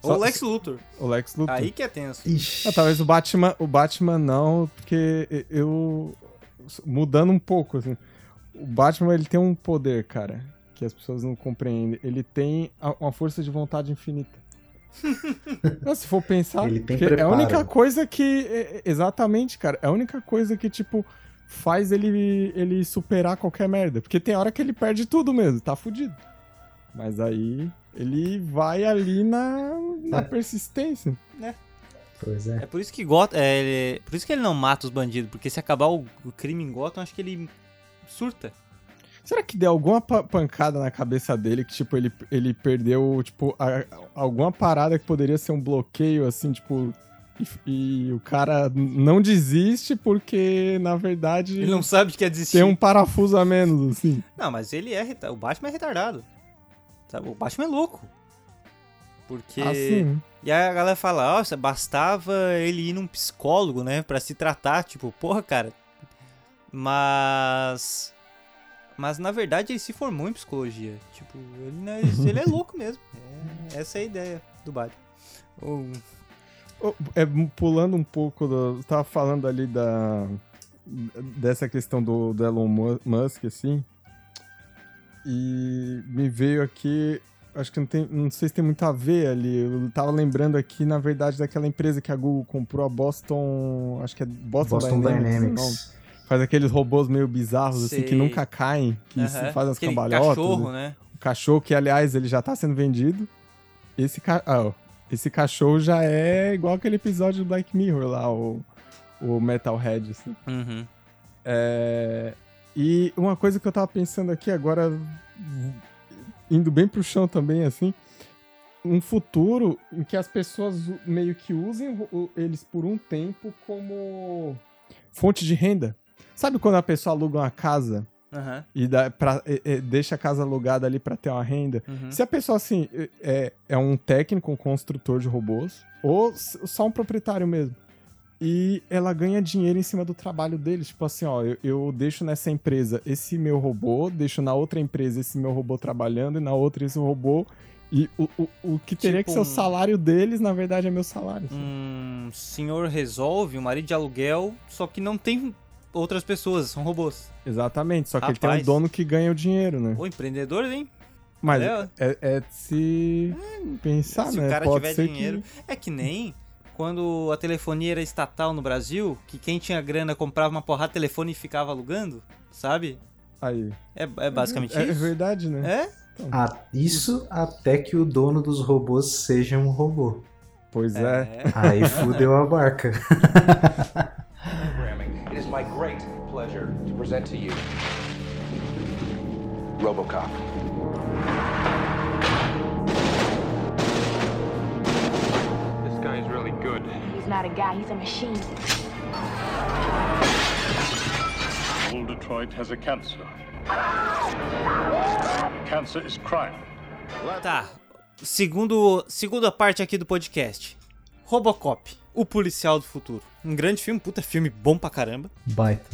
Ou o Lex Luthor. o Lex Luthor. Aí que é tenso. Ixi. Ah, talvez o Batman, o Batman não, porque eu mudando um pouco assim. O Batman ele tem um poder, cara, que as pessoas não compreendem. Ele tem a- uma força de vontade infinita. Não, se for pensar, Ele tem porque é a única coisa que é- é- exatamente, cara, é a única coisa que tipo faz ele ele superar qualquer merda, porque tem hora que ele perde tudo mesmo, tá fudido. Mas aí ele vai ali na, na persistência. Pois é. É por isso que Gotham, é, ele- por isso que ele não mata os bandidos, porque se acabar o, o crime em Gotham, acho que ele surta. Será que deu alguma pa- pancada na cabeça dele que, tipo, ele, ele perdeu, tipo, a- alguma parada que poderia ser um bloqueio, assim, tipo. E, e o cara não desiste porque, na verdade, Ele não sabe que é desistir. tem um parafuso a menos, assim. Não, mas ele é o Batman é retardado. Sabe? O Batman é louco. Porque Assim. E aí a galera fala, nossa, bastava ele ir num psicólogo, né, Pra se tratar, tipo, porra, cara. Mas mas na verdade ele se formou em psicologia. Tipo, ele, não é- ele é louco mesmo. É, essa é a ideia do Batman. O- Ô, É, pulando um pouco, do, você tava falando ali da dessa questão do, do Elon Mu- Musk, assim, e me veio aqui, acho que não, tem, não sei se tem muito a ver ali, eu tava lembrando aqui, na verdade, daquela empresa que a Google comprou, a Boston, acho que é Boston, Boston Dynamics, Dynamics. Faz aqueles robôs meio bizarros, assim, que Sei. nunca caem, que Aham. faz as Aquele cambalhotas. cachorro, né? né? O cachorro, que aliás, ele já tá sendo vendido, esse, ca... ah, esse cachorro já é igual aquele episódio do Black Mirror lá, o, o Metalhead, assim. Uhum. É, E uma coisa que eu tava pensando aqui agora, indo bem pro chão também, assim, um futuro em que as pessoas meio que usem eles por um tempo como fonte de renda. Sabe quando a pessoa aluga uma casa Aham. e dá pra, e- e deixa a casa alugada ali pra ter uma renda? Uhum. Se a pessoa, assim, é, é um técnico, um construtor de robôs, ou só um proprietário mesmo, e ela ganha dinheiro em cima do trabalho dele, tipo assim, ó, eu, eu deixo nessa empresa esse meu robô, deixo na outra empresa esse meu robô trabalhando, e na outra esse robô, e o, o, o que teria Tipo que ser o um- salário deles, na verdade, é meu salário. assim. Um senhor resolve, um marido de aluguel, só que não tem outras pessoas, são robôs. Exatamente, só que ele tem um Rapaz. dono que ganha o dinheiro, né? O empreendedor, hein? Mas É. é, é de se pensar, Se né? o cara Pode tiver dinheiro. que... É que nem quando a telefonia era estatal no Brasil, que quem tinha grana comprava uma porrada de telefone e ficava alugando, sabe? Aí. É, é basicamente É, é isso. verdade, né? É? Ah, isso até que o dono dos robôs seja um robô. Pois é. Aí fudeu a barca. my great pleasure to present to you Robocop. This guy is really good. He's not a guy, he's a machine. All Detroit has a cancer. Cancer is crime. Tá. Segundo, segunda parte aqui do podcast. Robocop, o policial do futuro. Um grande filme, puta filme bom pra caramba. Baita.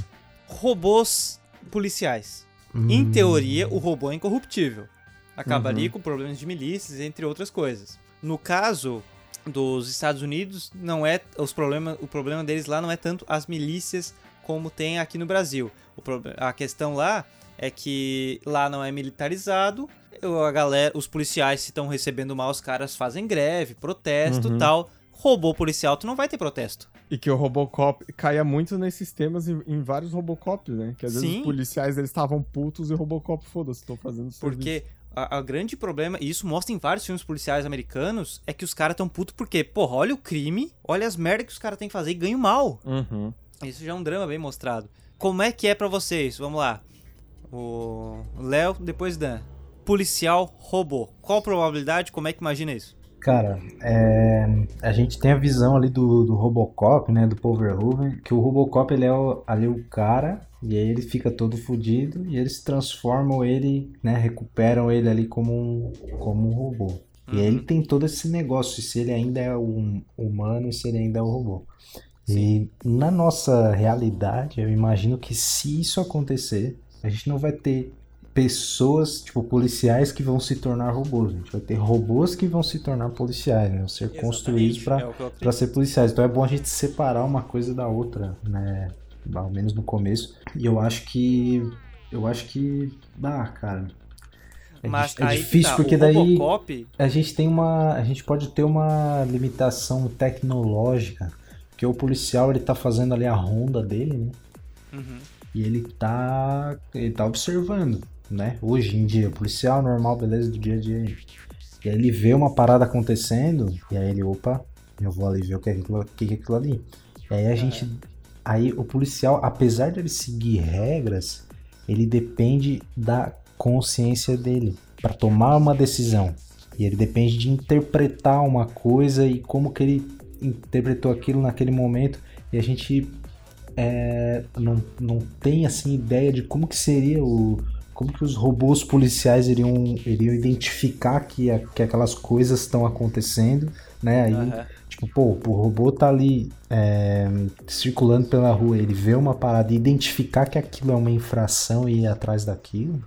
Robôs policiais. Em teoria, o robô é incorruptível. Acabaria com problemas de milícias, entre outras coisas. No caso dos Estados Unidos, não é os problemas, o problema deles lá não é tanto as milícias como tem aqui no Brasil. O proble- a questão lá é que lá não é militarizado, a galera, os policiais se estão recebendo mal, os caras fazem greve, protesto, tal. Robô policial, tu não vai ter protesto. E que o Robocop caia muito nesses temas em, em vários Robocops, né? Que às vezes Sim. os policiais eles estavam putos e o Robocop, foda-se, tô fazendo serviço. Porque a, a grande problema, e isso mostra em vários filmes policiais americanos, é que os caras tão putos porque, porra, olha o crime, olha as merdas que os caras têm que fazer e ganham mal. Uhum. Isso já é um drama bem mostrado. Como é que é pra vocês? Vamos lá. O Léo, depois Dan. Policial robô. Qual a probabilidade? Como é que imagina isso? Cara, é, a gente tem a visão ali do, do Robocop, né, do Paul Verhoeven, que o Robocop ele é o- ali o cara e aí ele fica todo fudido e eles transformam ele, né, recuperam ele ali como um, como um robô. E aí ele tem todo esse negócio, se ele ainda é um humano, se ele ainda é um robô. E na nossa realidade, eu imagino que se isso acontecer, a gente não vai ter pessoas, tipo, policiais que vão se tornar robôs. A gente vai ter robôs que vão se tornar policiais, né? Vão ser construídos é para para ser policiais. Então é bom a gente separar uma coisa da outra, né? Ao menos no começo. E eu acho que eu acho que ah, cara. É, Mas é difícil tá, porque daí Robocop, a gente tem uma a gente pode ter uma limitação tecnológica, porque o policial ele tá fazendo ali a ronda dele, né? Uhum. E ele tá ele tá observando, né? Hoje em dia, policial normal, beleza do dia a dia. E aí ele vê uma parada acontecendo e aí ele, opa, eu vou ali ver o que é aquilo, o que é aquilo ali. E aí a gente aí o policial, apesar de ele seguir regras, ele depende da consciência dele para tomar uma decisão. E ele depende de interpretar uma coisa e como que ele interpretou aquilo naquele momento. E a gente é, não, não tem assim ideia de como que seria o como que os robôs policiais iriam, iriam identificar que, a- que aquelas coisas estão acontecendo, né? Aí, Aham. tipo, pô, o robô tá ali é, circulando pela rua, ele vê uma parada e identificar que aquilo é uma infração e ir atrás daquilo,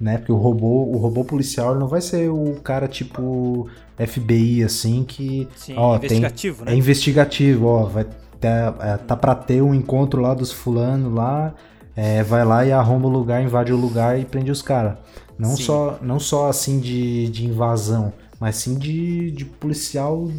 né? Porque o robô, o robô policial não vai ser o cara tipo FBI assim que sim, ó, tem, investigativo, né? é investigativo, ó, vai ter, é, tá pra ter um encontro lá dos fulano lá, é, vai lá e arromba o lugar, invade o lugar e prende os caras. Não Sim. só, não só assim de, de invasão, mas sim de, de policial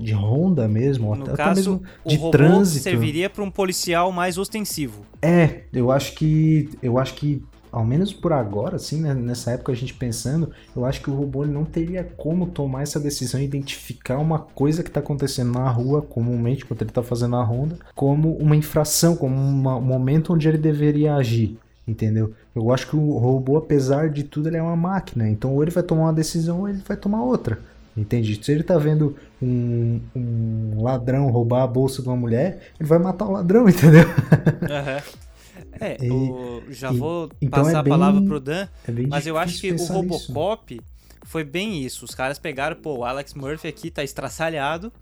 de ronda mesmo, No até, caso, mesmo o de robô trânsito. serviria para um policial mais ostensivo. É, eu acho que eu acho que ao menos por agora, assim, né, nessa época a gente pensando, eu acho que o robô não teria como tomar essa decisão e identificar uma coisa que está acontecendo na rua, comumente, quando ele está fazendo a ronda, como uma infração, como uma- um momento onde ele deveria agir, entendeu? Eu acho que o robô, apesar de tudo, ele é uma máquina, então ou ele vai tomar uma decisão ou ele vai tomar outra. Entende? Se ele tá vendo um, um ladrão roubar a bolsa de uma mulher, ele vai matar o ladrão, entendeu? Aham. É, E- o- já e- vou então passar é a palavra bem- pro Dan, É bem mas eu acho que o pensar nisso. Robocop foi bem isso. Os caras pegaram, pô, o Alex Murphy aqui tá estraçalhado,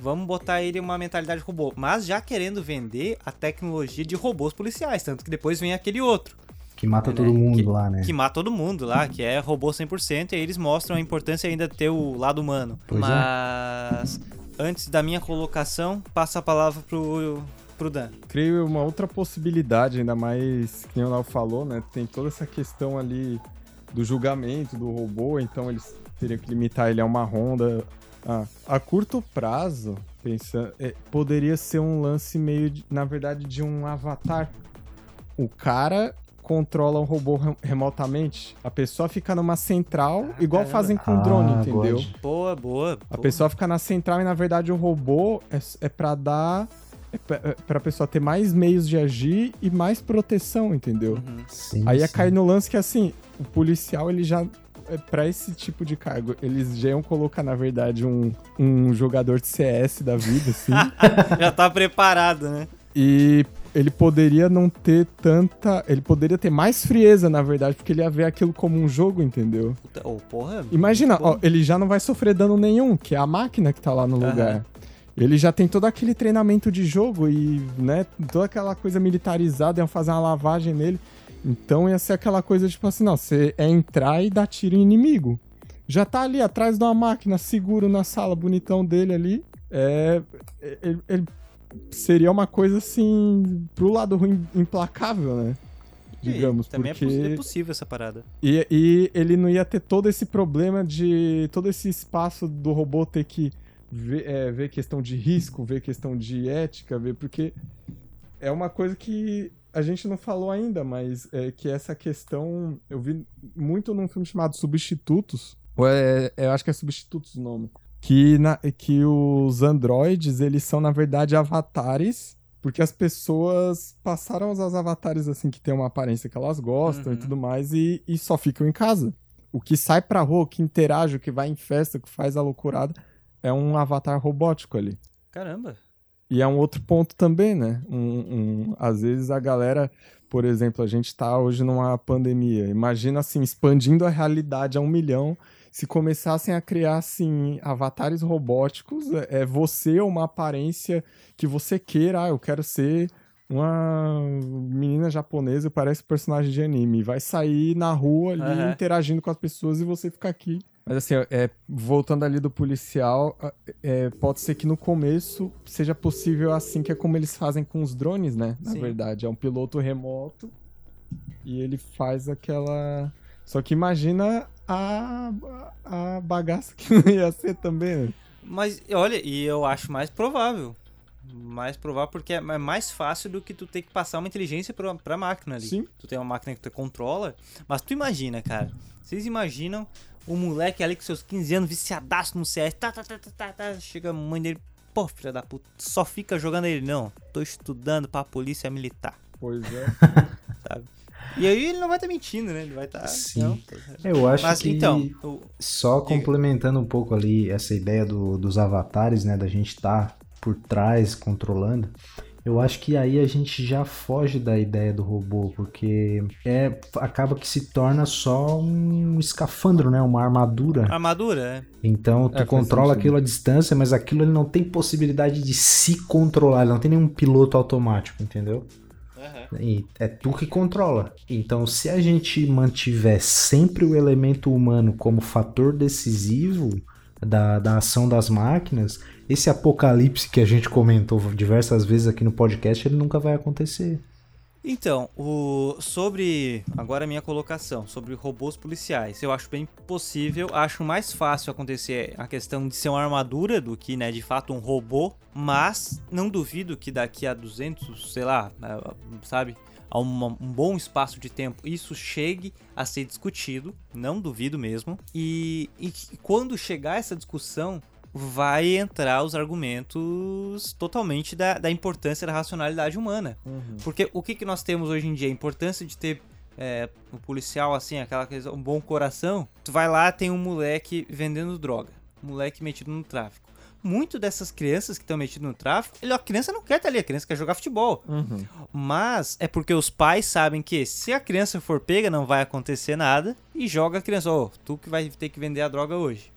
vamos botar ele em uma mentalidade robô. Mas já querendo vender a tecnologia de robôs policiais, tanto que depois vem aquele outro, Que mata né? todo mundo Que- lá, né? que mata todo mundo lá, que é robô 100%, e aí eles mostram a importância ainda de ter o lado humano. Pois é. mas antes da minha colocação, passa a palavra pro, pro Dan. Creio uma outra possibilidade, ainda mais que nem o Léo falou, né? Tem toda essa questão ali do julgamento do robô, então eles teriam que limitar ele a uma ronda. Ah, a curto prazo, Pensando, é, poderia ser um lance meio, de- na verdade, de um avatar. O cara controla um robô rem- remotamente. A pessoa fica numa central, igual caramba. fazem com o drone, Ah, entendeu? God. Boa, boa. A boa. pessoa fica na central e, na verdade, o robô é, é para dar. É pra, é pra pessoa ter mais meios de agir e mais proteção, entendeu? Uhum. Sim, Aí ia sim. cair no lance que, assim, o policial, ele já. É pra esse tipo de cargo, eles já iam colocar, na verdade, um, um jogador de CS da vida, assim. Já tá preparado, né? e ele poderia não ter tanta. Ele poderia ter mais frieza, na verdade, porque ele ia ver aquilo como um jogo, entendeu? Puta, Ô, porra. Imagina, ó, ele já não vai sofrer dano nenhum, que é a máquina que tá lá no Aham. lugar. Ele já tem todo aquele treinamento de jogo e, né, toda aquela coisa militarizada, iam fazer uma lavagem nele. Então ia ser aquela coisa tipo assim, não, você é entrar e dar tiro em inimigo. Já tá ali atrás de uma máquina, seguro na sala, bonitão dele ali. É. Ele, ele seria uma coisa assim, pro lado ruim, implacável, né? E Digamos, Também é porque... é possível essa parada. E, e ele não ia ter todo esse problema de. todo esse espaço do robô ter que ver, é, ver questão de risco, ver questão de ética, ver. Porque é uma coisa que a gente não falou ainda, mas é que essa questão. Eu vi muito num filme chamado Substitutos. Ou é, eu acho que é Substitutos o nome. Que, na, que os androides, eles são, na verdade, avatares. Porque as pessoas passaram a usar os avatares assim que tem uma aparência que elas gostam e Uhum. tudo mais e, e só ficam em casa. O que sai pra rua, o que interage, o que vai em festa, o que faz a loucurada é um avatar robótico ali. Caramba. E é um outro ponto também, né? Um, um- às vezes a galera, por exemplo, a gente tá hoje numa pandemia. Imagina assim, expandindo a realidade a um milhão. Se começassem a criar assim avatares robóticos, é, é você uma aparência que você queira. Ah, eu quero ser uma menina japonesa, parece personagem de anime. Vai sair na rua ali Aham. interagindo com as pessoas e você fica aqui. Mas assim, é, voltando ali do policial, é, pode ser que no começo seja possível assim, que é como eles fazem com os drones, né? Na Sim. verdade, é um piloto remoto e ele faz aquela. Só que imagina a, a bagaça que não ia ser também, né? Mas olha, e eu acho mais provável. Mais provável porque é é mais fácil do que tu ter que passar uma inteligência pra, pra máquina ali. Sim. Tu tem uma máquina que tu controla. Mas tu imagina, cara. Vocês imaginam o moleque ali com seus 15 anos viciadaço no CS. Tá, tá, tá, tá, tá, tá, chega a mãe dele. Pô, filha da puta, só fica jogando ele. Não, tô estudando pra polícia militar, Pois é. sabe? E aí ele não vai estar mentindo, né? Ele vai estar. Sim. Eu acho Mas que então, o- só Diga. complementando um pouco ali essa ideia do- dos avatares, né, da gente estar por trás controlando, eu acho que aí a gente já foge da ideia do robô, porque é acaba que se torna só um escafandro, né, uma armadura. armadura, é. Então tu É, controla sentido. aquilo à distância, mas aquilo ele não tem possibilidade de se controlar, ele não tem nenhum piloto automático, entendeu? E é tu que controla. Então, se a gente mantiver sempre o elemento humano como fator decisivo da, da ação das máquinas, esse apocalipse que a gente comentou diversas vezes aqui no podcast, ele nunca vai acontecer. Então, o sobre agora a minha colocação sobre robôs policiais, eu acho bem possível, acho mais fácil acontecer a questão de ser uma armadura do que, né, de fato um robô, mas não duvido que daqui a 200, sei lá, sabe, a uma- um bom espaço de tempo isso chegue a ser discutido, não duvido mesmo. E, e quando chegar essa discussão, vai entrar os argumentos totalmente da, da importância da racionalidade humana. Porque o que, que nós temos hoje em dia? A importância de ter é, um policial, assim, aquela coisa, um bom coração. Tu vai lá, tem um moleque vendendo droga. Um moleque metido no tráfico. Muito dessas crianças que estão metidas no tráfico, ele, a criança não quer estar ali, a criança quer jogar futebol. Uhum. Mas é porque os pais sabem que se a criança for pega, não vai acontecer nada. E joga a criança, ó, tu que vai ter que vender a droga hoje.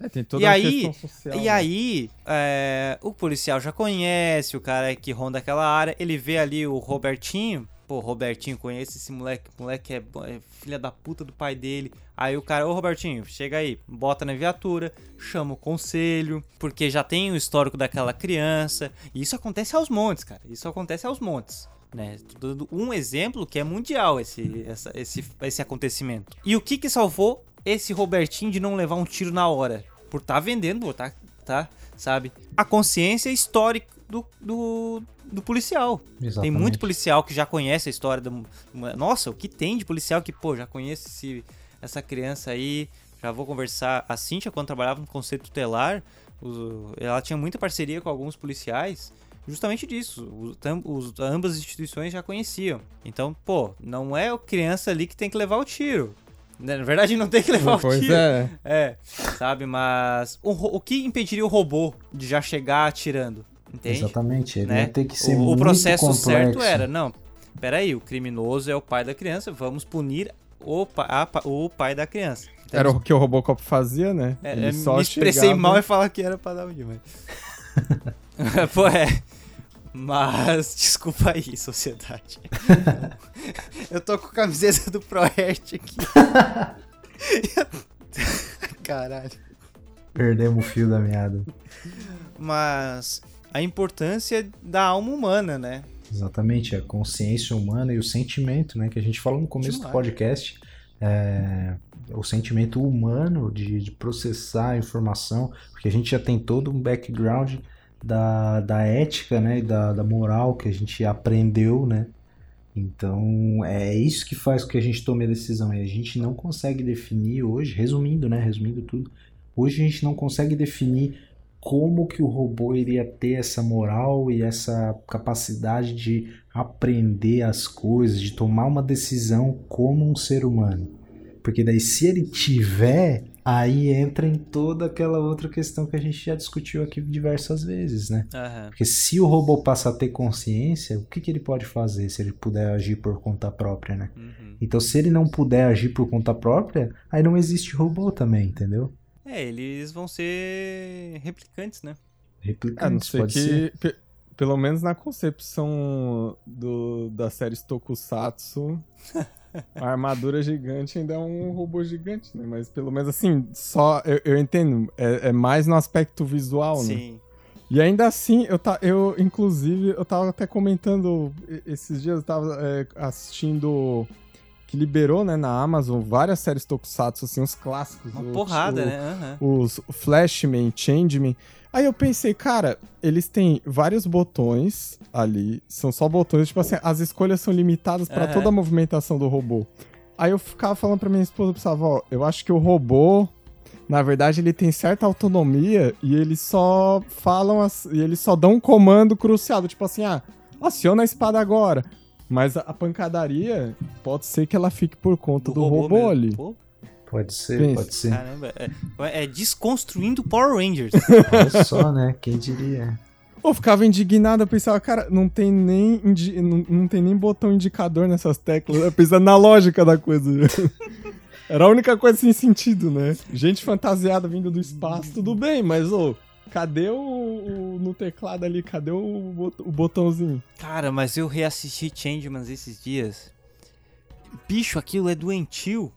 É, tem toda E aí- social. E né? aí, é, o policial já conhece o cara que ronda aquela área, ele vê ali o Robertinho. Pô, Robertinho conhece esse moleque, o moleque é, é filha da puta do pai dele. Aí o cara, ô Robertinho, chega aí, bota na viatura, chama o conselho, porque já tem o histórico daquela criança. E isso acontece aos montes, cara. Isso acontece aos montes. Né? Tô dando um exemplo que é mundial esse, essa- esse, esse acontecimento. E o que que salvou esse Robertinho de não levar um tiro na hora? Por tá vendendo, tá, tá? Sabe? A consciência histórica do, do, do policial. Tem Exatamente. muito policial que já conhece a história do. Nossa, o que tem de policial que, pô, já conhece esse- essa criança aí. Já vou conversar. A Cintia, quando trabalhava no Conselho Tutelar, ela tinha muita parceria com alguns policiais. Justamente disso. Os, ambas as instituições já conheciam. Então, pô, não é a criança ali que tem que levar o tiro. Na verdade, não tem que levar o Pois tiro. é. É, sabe? Mas o, o que impediria o robô de já chegar atirando? Entende? Exatamente, ele né? ia ter que ser o, o muito processo complexo. certo era, não, peraí, o criminoso é o pai da criança, vamos punir o, pa- a o pai da criança. Então, Era o que o Robocop fazia, né? é, Ele é, só me expressei chegava- mal e falar que era pra dar um dia, mas... Pô, é. Mas, desculpa aí, sociedade. Eu tô com a camiseta do ProErt aqui. Caralho. Perdemos o fio da meada. Mas a importância da alma humana, né? Exatamente, a consciência humana e o sentimento, né? Que a gente falou no começo do Demais. podcast. é, o sentimento humano de, de processar a informação, porque a gente já tem todo um background da, da ética, né? E da, da moral que a gente aprendeu, né? Então é isso que faz com que a gente tome a decisão. E a gente não consegue definir hoje, resumindo, né? Resumindo tudo, hoje a gente não consegue definir como que o robô iria ter essa moral e essa capacidade de aprender as coisas, de tomar uma decisão como um ser humano. Porque daí se ele tiver, aí entra em toda aquela outra questão que a gente já discutiu aqui diversas vezes, né? Aham. Porque se o robô passar a ter consciência, o que, que ele pode fazer se ele puder agir por conta própria, né? Uhum. Então se ele não puder agir por conta própria, aí não existe robô também, entendeu? É, eles vão ser replicantes, né? Replicantes, ser pode que, ser. pe- pelo menos na concepção do, da série Tokusatsu, a armadura gigante ainda é um robô gigante, né? Mas pelo menos assim, só eu, eu entendo, é, é mais no aspecto visual, né? Sim. E ainda assim, eu, tá, eu inclusive, eu tava até comentando esses dias, eu tava é, assistindo que liberou, né, na Amazon várias séries Tokusatsu, assim, os clássicos. Uma porrada, o- né? Aham. os Flashman, Changeman. Aí eu pensei, cara, eles têm vários botões ali, são só botões, tipo assim, as escolhas são limitadas pra Aham. toda a movimentação do robô. Aí eu ficava falando pra minha esposa, eu pensava, ó, eu acho que o robô, na verdade, ele tem certa autonomia e eles só falam, as, e eles só dão um comando crucial, do tipo assim, ah, aciona a espada agora. Mas a, pancadaria pode ser que ela fique por conta do, robô, mesmo. ali. Pô, Pode ser, Pensa. pode ser. caramba, é, é desconstruindo Power Rangers. Olha só, né? Quem diria? Eu ficava indignado, eu pensava, cara, não tem nem, indi- não, não tem nem botão indicador nessas teclas. Eu pensava na lógica da coisa. Era a única coisa sem sentido, né? Gente fantasiada vindo do espaço, tudo bem, mas, ô, cadê o, o- no teclado ali? Cadê o, o botãozinho? Cara, mas eu reassisti Changemans esses dias. Bicho, aquilo é doentio.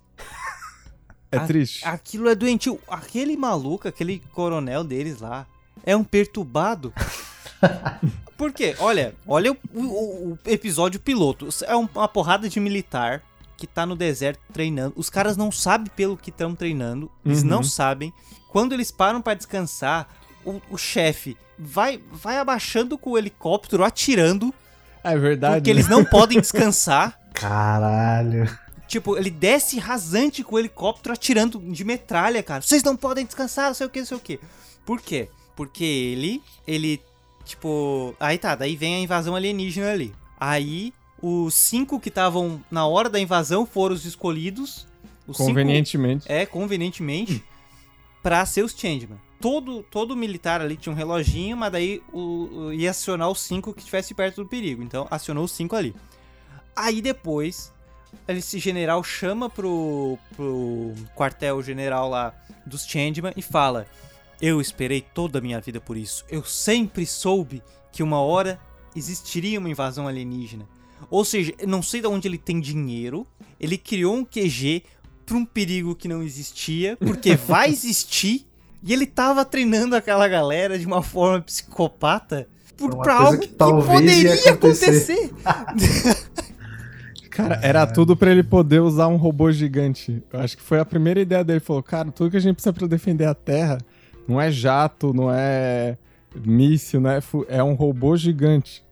É A- triste. Aquilo é doentio. Aquele maluco, aquele coronel deles lá, é um perturbado. Por quê? Olha, olha o, o- o episódio piloto. É um- uma porrada de militar que tá no deserto treinando. Os caras não sabem pelo que estão treinando. Eles Uhum. não sabem. Quando eles param pra descansar, o, o chefe vai, vai abaixando com o helicóptero, atirando, É verdade. porque eles não podem descansar. Caralho. Tipo, ele desce rasante com o helicóptero atirando de metralha, cara. Vocês não podem descansar, não sei o que, não sei o que. Por quê? Porque ele, ele, tipo... Aí tá, daí vem a invasão alienígena ali. Aí, os cinco que estavam na hora da invasão foram os escolhidos. Os cinco- Convenientemente. é, convenientemente, pra ser os Changeman. Todo, todo militar ali tinha um reloginho, mas daí o, o- ia acionar os cinco que estivesse perto do perigo. Então, acionou os cinco ali. Aí depois, esse general chama pro, pro quartel-general lá dos Changeman e fala: Eu esperei toda a minha vida por isso. Eu sempre soube que uma hora existiria uma invasão alienígena. Ou seja, não sei de onde ele tem dinheiro. Ele criou um QG pra um perigo que não existia, porque vai existir. E ele tava treinando aquela galera de uma forma psicopata por, Pra algo que que, poderia acontecer. acontecer. Cara, era tudo pra ele poder usar um robô gigante. Eu acho que foi a primeira ideia dele. Ele falou, cara, tudo que a gente precisa pra defender a Terra Não é jato, não é míssil, não é, é um robô gigante.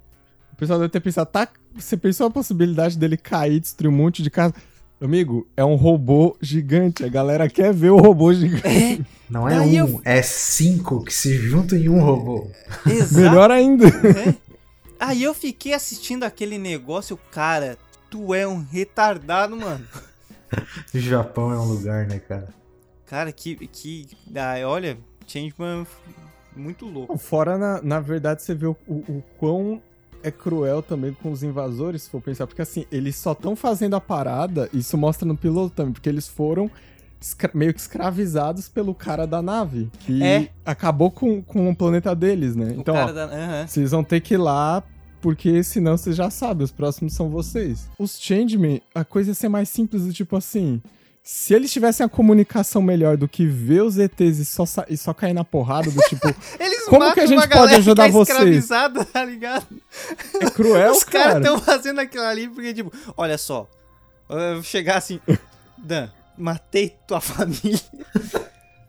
O pessoal deve ter pensado, tá, você pensou a possibilidade dele cair, destruir um monte de casa? Amigo, é um robô gigante. A galera quer ver o robô gigante. Não é Daí um, eu- é cinco que se juntam em um robô. Exato. Melhor ainda. né? Aí eu fiquei assistindo aquele negócio, cara, tu é um retardado, mano. O Japão é um lugar, né, cara? Cara, que. que ah, olha, Changeman muito louco. Fora, na, na verdade, você vê o, o, o quão é cruel também com os invasores, se for pensar. Porque assim, eles só estão fazendo a parada, isso mostra no piloto também, porque eles foram meio que escravizados pelo cara da nave. Que É. acabou com, com o planeta deles, né? O Então, cara ó, da. aham. vocês vão ter que ir lá, porque senão vocês já sabem, os próximos são vocês. Os Changemen, a coisa ia ser mais simples, do tipo assim. Se eles tivessem a comunicação melhor do que ver os ETs e só, e só cair na porrada, do tipo, Eles Como que a gente pode ajudar que é vocês? tá ligado? é cruel, Os caras cara. estão fazendo aquilo ali porque, tipo, olha só, eu vou chegar assim, Dan, matei tua família,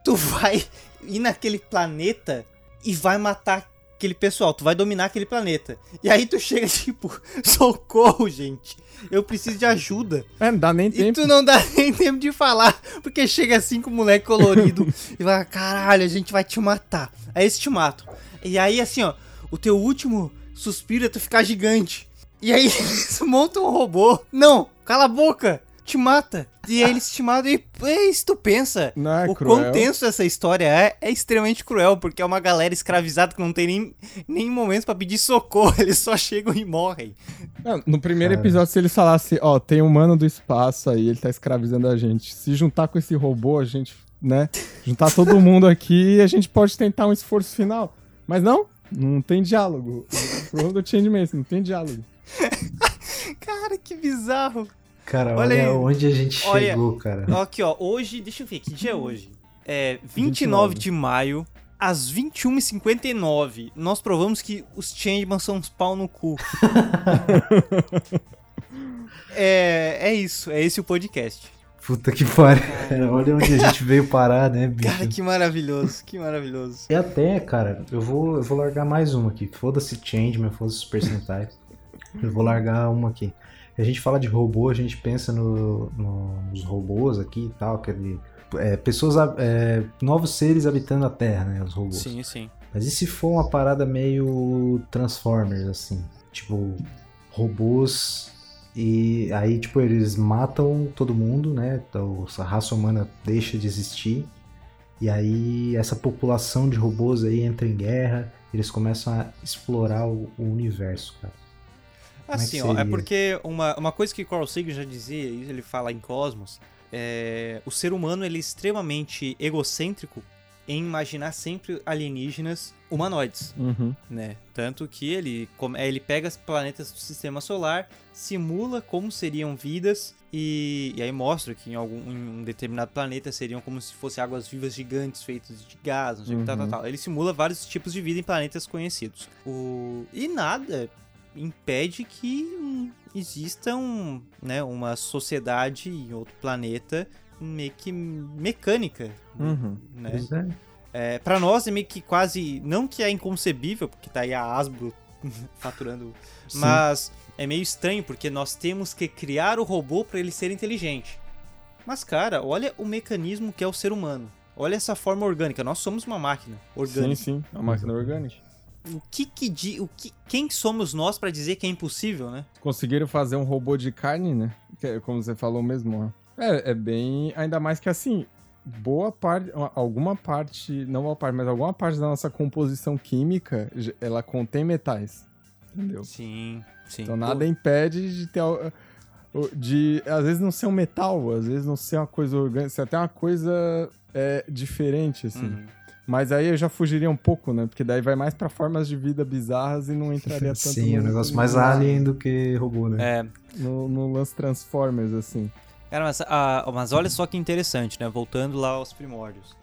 tu vai ir naquele planeta e vai matar aquele pessoal, tu vai dominar aquele planeta. E aí tu chega, tipo, socorro, gente, eu preciso de ajuda. É, não dá nem E tempo. tu não dá nem tempo de falar, porque chega assim com o moleque colorido e fala, caralho, a gente vai te matar. Aí eles te matam. E aí, assim, ó, o teu último suspiro é tu ficar gigante. E aí eles montam um robô. Não, cala a boca, te mata. E eles te matam e, e se tu pensa, Não é o cruel. quão tenso essa história é, é extremamente cruel, porque é uma galera escravizada que não tem nem, nem momento pra pedir socorro, eles só chegam e morrem. Não, no primeiro Cara. episódio, se eles falassem, ó, tem um mano do espaço aí, ele tá escravizando a gente. Se juntar com esse robô, a gente, né? Juntar todo mundo aqui e a gente pode tentar um esforço final. Mas não, não tem diálogo. O problema do Changeman é esse, não tem diálogo. Cara, que bizarro. Cara, Olha olha, onde a gente Olha. chegou, cara. Aqui, ó, hoje, deixa eu ver, que dia é hoje? É 29, 29. de maio, às 21h59, nós provamos que os Changeman são uns pau no cu. é, é isso, é esse o podcast. Puta que pariu. cara. Olha onde a gente veio parar, né, bicho? Cara, que maravilhoso, que maravilhoso. E até, cara, eu vou, eu vou largar mais uma aqui. Foda-se Changeman, foda-se Super Sentai. Eu vou largar uma aqui. A gente fala de robô, a gente pensa no- no- nos robôs aqui e tal, aquele, é, pessoas, é, novos seres habitando a Terra, né, os robôs. Sim, sim. Mas e se for uma parada meio Transformers, assim? Tipo, robôs e aí, tipo, eles matam todo mundo, né? Então, a raça humana deixa de existir. E aí, essa população de robôs aí entra em guerra. Eles começam a explorar o, o universo, cara. É Assim, ó, é porque uma, uma coisa que Carl Sagan já dizia, e ele fala em Cosmos, é, o ser humano ele é extremamente egocêntrico em imaginar sempre alienígenas humanoides. Uhum. né? Tanto que ele, é, ele pega os planetas do sistema solar, simula como seriam vidas e, e aí mostra que em algum em um determinado planeta seriam como se fossem águas vivas gigantes feitas de gás, não sei o que, tal, tal, Uhum. tal. Ele simula vários tipos de vida em planetas conhecidos. O... E nada impede que hum, exista um, né, uma sociedade em outro planeta meio que mecânica, Uhum. né? Pois é. É, pra nós é meio que quase. Não que é inconcebível, porque tá aí a Asbro faturando. Sim. Mas é meio estranho, porque nós temos que criar o robô pra ele ser inteligente. Mas, cara, olha o mecanismo que é o ser humano. Olha essa forma orgânica. Nós somos uma máquina Sim, orgânica. sim, a máquina orgânica. O que que di... o que... Quem somos nós pra dizer que é impossível, né? Conseguiram fazer um robô de carne, né? É como você falou mesmo, ó. É, é bem. Ainda mais que assim, boa parte. Alguma parte. Não boa parte, mas alguma parte da nossa composição química ela contém metais. Entendeu? Sim, sim. Então nada impede de ter. De, às vezes não ser um metal, às vezes não ser uma coisa orgânica, ser até uma coisa é, diferente, assim. Uhum. Mas aí eu já fugiria um pouco, né? Porque daí vai mais pra formas de vida bizarras e não entraria tanto Sim, é no, um negócio mais no- alien do que robô, né? É, No, no lance Transformers, assim. Cara, mas, ah, mas olha só que interessante, né? Voltando lá aos primórdios.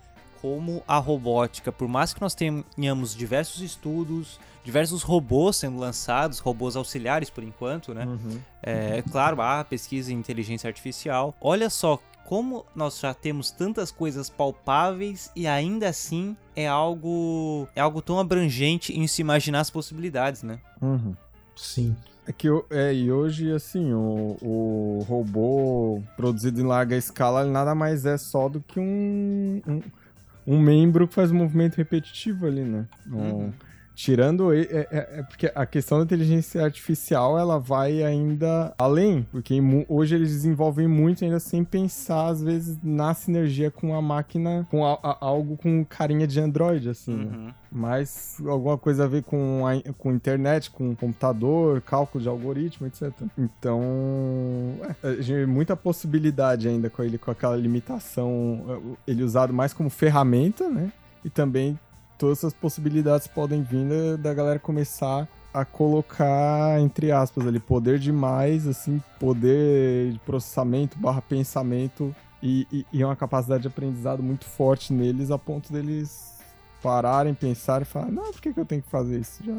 Como a robótica, por mais que nós tenhamos diversos estudos, diversos robôs sendo lançados, robôs auxiliares por enquanto, né? Uhum. É claro, há pesquisa em inteligência artificial. Olha só como nós já temos tantas coisas palpáveis e ainda assim é algo é algo tão abrangente em se imaginar as possibilidades, né? Uhum. Sim. É que é, e hoje, assim, o, o robô produzido em larga escala ele nada mais é só do que um, um, um membro que faz um movimento repetitivo ali, né? Um- Uhum. Tirando. É, é- é porque a questão da inteligência artificial ela vai ainda além, porque hoje eles desenvolvem muito ainda sem pensar, às vezes, na sinergia com a máquina, com a- a- algo com carinha de Android, assim. né? Uhum. mas alguma coisa a ver com a com internet, com computador, cálculo de algoritmo, etc. Então, é, a gente- muita possibilidade ainda com ele, com aquela limitação, é, ele usado mais como ferramenta, né? E também todas essas possibilidades podem vir da, da galera começar a colocar, entre aspas, ali, poder demais, assim, poder de processamento barra pensamento e, e, e uma capacidade de aprendizado muito forte neles a ponto deles pararem, pensarem e falar, não, por que, que eu tenho que fazer isso? Já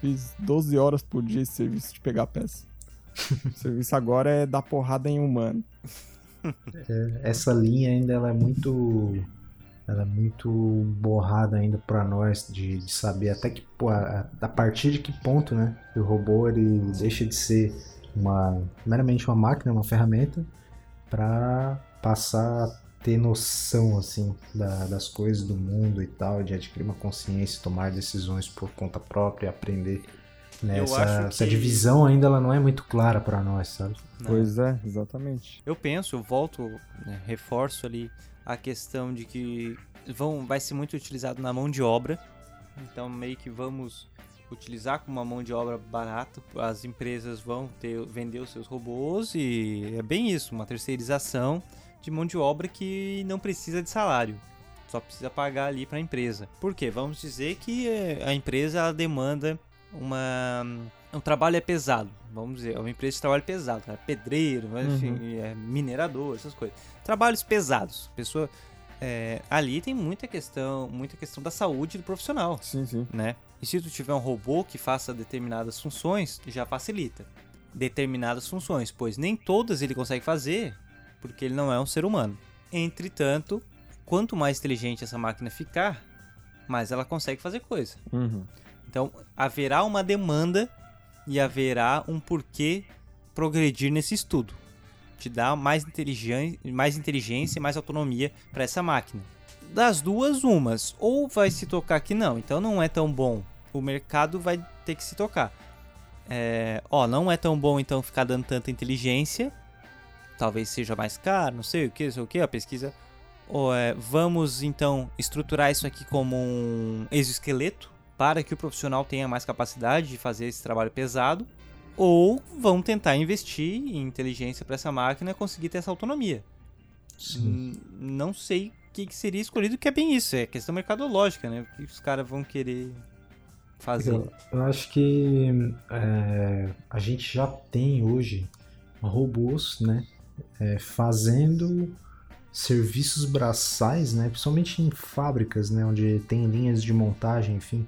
fiz 12 horas por dia esse serviço de pegar peça. o serviço agora é dar porrada em humano. Essa linha ainda ela é muito ela é muito borrada ainda pra nós de, de saber até que a, a partir de que ponto, né, o robô ele deixa de ser uma meramente uma máquina, uma ferramenta para passar a ter noção assim da- das coisas do mundo e tal, de adquirir uma consciência, tomar decisões por conta própria, aprender. Né? Essa, acho essa que- divisão ainda ela não é muito clara para nós, sabe? Né? Pois é, exatamente. Eu penso, eu volto, né, reforço ali a questão de que vão, vai ser muito utilizado na mão de obra. Então meio que vamos utilizar como uma mão de obra barata. As empresas vão ter, vender os seus robôs e é bem isso, uma terceirização de mão de obra que não precisa de salário. Só precisa pagar ali para a empresa. Por quê? Vamos dizer que eh, a empresa demanda uma um trabalho é pesado, vamos dizer, é uma empresa de trabalho pesado, é pedreiro, enfim, é minerador, essas coisas. Trabalhos pesados. Pessoa é, ali tem muita questão, muita questão da saúde do profissional, Sim, sim. né? E se tu tiver um robô que faça determinadas funções, já facilita determinadas funções, pois nem todas ele consegue fazer, porque ele não é um ser humano. Entretanto, quanto mais inteligente essa máquina ficar, mais ela consegue fazer coisa. Uhum. Então, haverá uma demanda e haverá um porquê progredir nesse estudo. Te dá mais, mais inteligência e mais autonomia para essa máquina. Das duas, umas. Ou vai se tocar que não, então não é tão bom. O mercado vai ter que se tocar. É, ó, não é tão bom então ficar dando tanta inteligência. Talvez seja mais caro, não sei o que, sei o que, a pesquisa. Ou é, vamos então estruturar isso aqui como um exoesqueleto para que o profissional tenha mais capacidade de fazer esse trabalho pesado, ou vão tentar investir em inteligência para essa máquina conseguir ter essa autonomia. Hum, Não sei o que, que seria escolhido, que é bem isso, é questão mercadológica, né? O que os caras vão querer fazer. Eu, eu acho que é, a gente já tem hoje robôs, né, é, fazendo serviços braçais, né, principalmente em fábricas, né, onde tem linhas de montagem, enfim,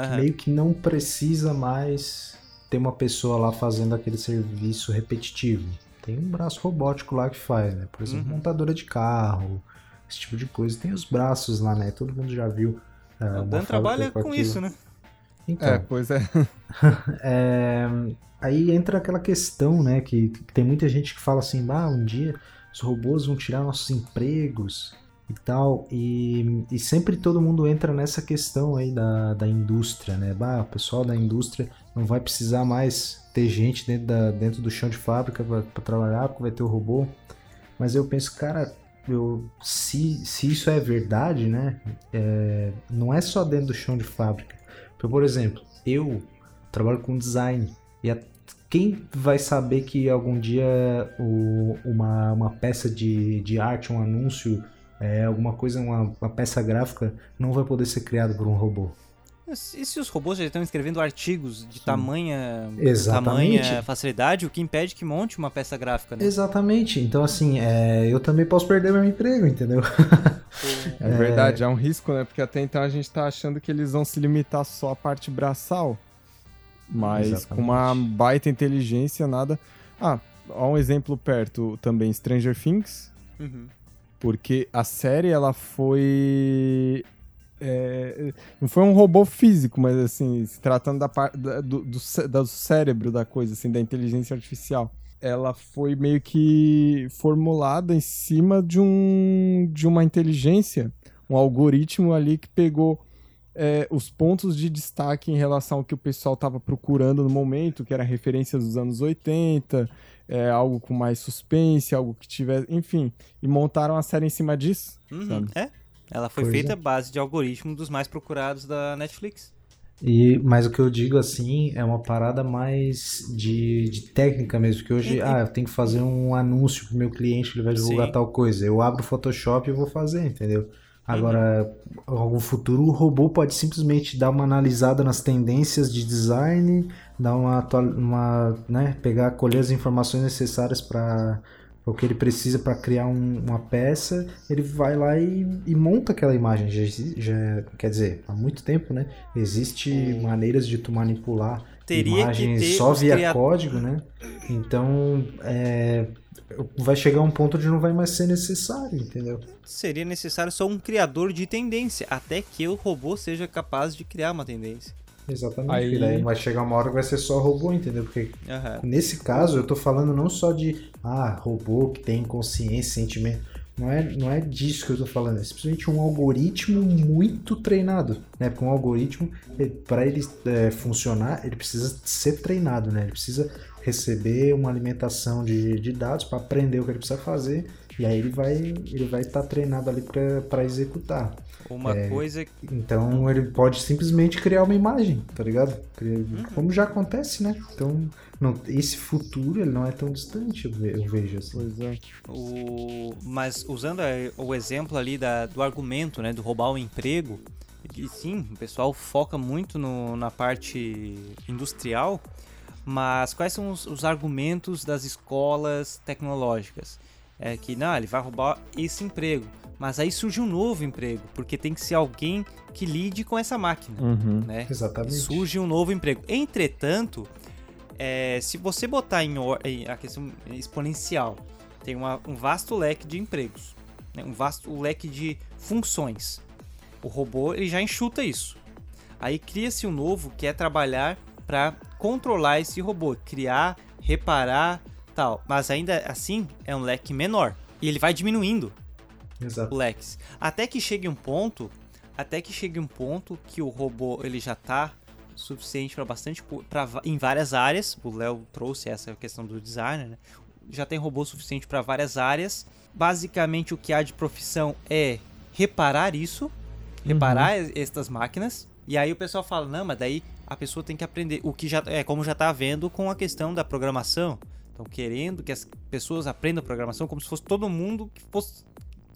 que Aham. meio que não precisa mais ter uma pessoa lá fazendo aquele serviço repetitivo. Tem um braço robótico lá que faz, né? Por exemplo, Uhum. montadora de carro, esse tipo de coisa. Tem os braços lá, né? Todo mundo já viu. é, O uma Dan trabalha com aquilo. isso, né? Então, É, pois é. é, aí entra aquela questão, né? Que, que tem muita gente que fala assim, ah, um dia os robôs vão tirar nossos empregos e tal. E, e sempre todo mundo entra nessa questão aí da, da indústria, né? Bah, o pessoal da indústria não vai precisar mais ter gente dentro, da, dentro do chão de fábrica para trabalhar, porque vai ter o robô. Mas eu penso, cara, eu, se, se isso é verdade, né? é, não é só dentro do chão de fábrica. Por exemplo, eu trabalho com design. E a- quem vai saber que algum dia o- uma, uma peça de, de arte, um anúncio, é, alguma coisa, uma, uma peça gráfica, não vai poder ser criado por um robô? E se os robôs já estão escrevendo artigos de tamanha, Exatamente. tamanha facilidade, o que impede que monte uma peça gráfica, né? Exatamente. Então, assim, é, eu também posso perder meu emprego, entendeu? É verdade, é um risco, né? Porque até então a gente tá achando que eles vão se limitar só à parte braçal. Mas Exatamente. com uma baita inteligência, nada. Ah, ó um exemplo perto também, Stranger Things. Uhum. Porque a série, ela foi. é, não foi um robô físico, mas assim, se tratando da parte do, do, do cérebro da coisa, assim, da inteligência artificial. Ela foi meio que formulada em cima de um de uma inteligência, um algoritmo ali que pegou é, os pontos de destaque em relação ao que o pessoal estava procurando no momento, que era referências dos anos 80, é, algo com mais suspense, algo que tivesse. Enfim, e montaram a série em cima disso. Uhum. sabe? É. Ela foi Pois feita é. à base de algoritmo dos mais procurados da Netflix. E, mas o que eu digo assim é uma parada mais de, de técnica mesmo, que hoje, E- e- ah, eu tenho que fazer um anúncio pro meu cliente, ele vai divulgar Sim. tal coisa. Eu abro o Photoshop e vou fazer, entendeu? Agora, no futuro, o robô pode simplesmente dar uma analisada nas tendências de design, dar uma, uma né, pegar, colher as informações necessárias para o que ele precisa para criar um- uma peça, ele vai lá e, e monta aquela imagem. Já, já, quer dizer, há muito tempo, né? Existe maneiras de tu manipular Teria imagens só via código, né? Então, é, vai chegar um ponto onde não vai mais ser necessário, entendeu? Seria necessário só um criador de tendência, até que o robô seja capaz de criar uma tendência. Exatamente. Aí- E daí vai chegar uma hora que vai ser só robô, entendeu? Porque Aham. nesse caso eu tô falando não só de ah, robô que tem consciência, sentimento. Não é, não é disso que eu tô falando, é simplesmente um algoritmo muito treinado, né? Porque um algoritmo, para ele é, funcionar, ele precisa ser treinado, né? Ele precisa receber uma alimentação de, de dados para aprender o que ele precisa fazer e aí ele vai ele vai estar treinado ali para executar. Uma É. coisa Então ele pode simplesmente criar uma imagem, tá ligado? Cria- Como já acontece, né? Então não- esse futuro ele não é tão distante, eu ve- eu vejo assim. Pois é. O... Mas usando o exemplo ali da, do argumento, né, do roubar o emprego, e sim, o pessoal foca muito no- na parte industrial, mas quais são os, os argumentos das escolas tecnológicas? É que, não, ele vai roubar esse emprego, mas aí surge um novo emprego, porque tem que ser alguém que lide com essa máquina, Uhum. né? Exatamente. surge um novo emprego. Entretanto, é, se você botar em, em a questão exponencial, tem uma- um vasto leque de empregos, né? um vasto leque de funções. O robô ele já enxuta isso. Aí cria-se um novo que é trabalhar para controlar esse robô, criar, reparar, tal. Mas ainda assim é um leque menor e ele vai diminuindo Exato. leques. Até que chegue um ponto, até que chegue um ponto que o robô ele já tá suficiente para bastante pra, em várias áreas. O Léo trouxe essa questão do designer, né? Já tem robô suficiente para várias áreas. Basicamente o que há de profissão é reparar isso, reparar es- estas máquinas. E aí o pessoal fala: "Não, mas daí a pessoa tem que aprender o que já é como já tá vendo com a questão da programação. Estão querendo que as pessoas aprendam programação como se fosse todo mundo que fosse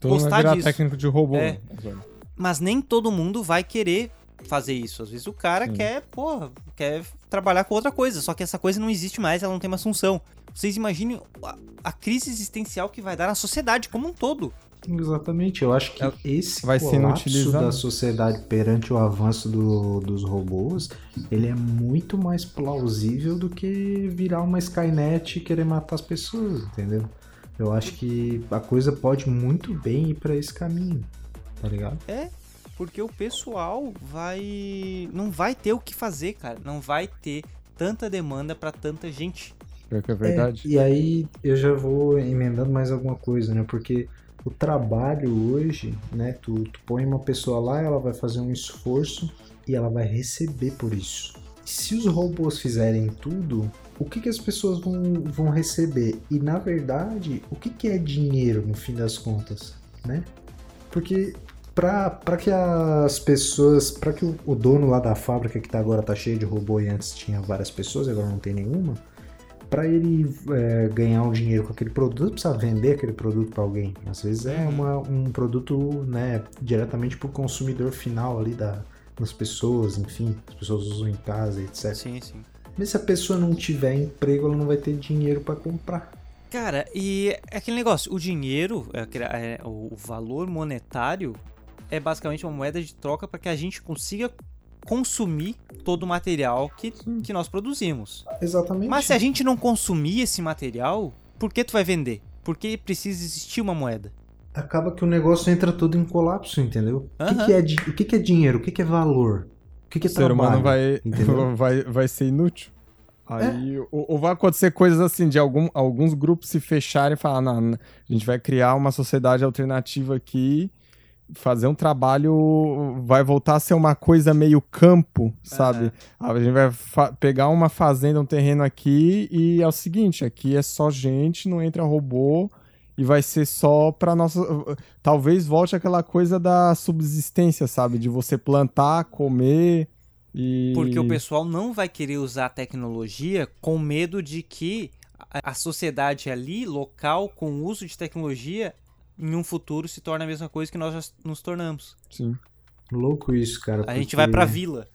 Todo Gostar virar disso. técnico de robô. É. né? mas nem todo mundo vai querer fazer isso. Às vezes o cara quer, porra, quer trabalhar com outra coisa, só que essa coisa não existe mais, ela não tem mais função. Vocês imaginem a, a crise existencial que vai dar na sociedade como um todo. Exatamente. Eu acho que Ela esse vai ser colapso da sociedade perante o avanço do- dos robôs, ele é muito mais plausível do que virar uma Skynet e querer matar as pessoas, entendeu? Eu acho que a coisa pode muito bem ir pra esse caminho, tá ligado? É, porque o pessoal vai. não vai ter o que fazer, cara. Não vai ter tanta demanda pra tanta gente. Pior que é verdade. É, e aí eu já vou emendando mais alguma coisa, né? Porque o trabalho hoje, né? Tu, tu põe uma pessoa lá, ela vai fazer um esforço e ela vai receber por isso. Se os robôs fizerem tudo, o que, que as pessoas vão, vão receber? E na verdade, o que, que é dinheiro no fim das contas, né? Porque para que as pessoas, para que o, o dono lá da fábrica que tá agora tá cheio de robô e antes tinha várias pessoas, agora não tem nenhuma, para ele é, ganhar um dinheiro com aquele produto, precisa vender aquele produto para alguém. Às vezes é uma, um produto né, diretamente para o consumidor final ali da, das pessoas, enfim, as pessoas usam em casa, etc. Sim, sim. Mas se a pessoa não tiver emprego, ela não vai ter dinheiro para comprar. Cara, e é aquele negócio, o dinheiro, é é, o valor monetário é basicamente uma moeda de troca para que a gente consiga consumir todo o material que, que nós produzimos. Exatamente. Mas se a gente não consumir esse material, por que tu vai vender? Por que precisa existir uma moeda? Acaba que o negócio entra todo em colapso, entendeu? O, que, que é, o que, que é dinheiro? O que, que é valor? O que, que é O ser humano trabalho? vai, entendeu? vai, vai ser inútil. Aí, ou, ou vai acontecer coisas assim, de algum, alguns grupos se fecharem e falar, não, a gente vai criar uma sociedade alternativa aqui, fazer um trabalho, vai voltar a ser uma coisa meio campo, sabe? A gente vai pegar uma fazenda, um terreno aqui e é o seguinte, aqui é só gente, não entra robô e vai ser só pra nossa... Talvez volte aquela coisa da subsistência, sabe? De você plantar, comer e... Porque o pessoal não vai querer usar a tecnologia com medo de que a sociedade ali, local, com o uso de tecnologia, em um futuro se torne a mesma coisa que nós já nos tornamos. Sim. Louco isso, cara. A gente porque- vai pra vila.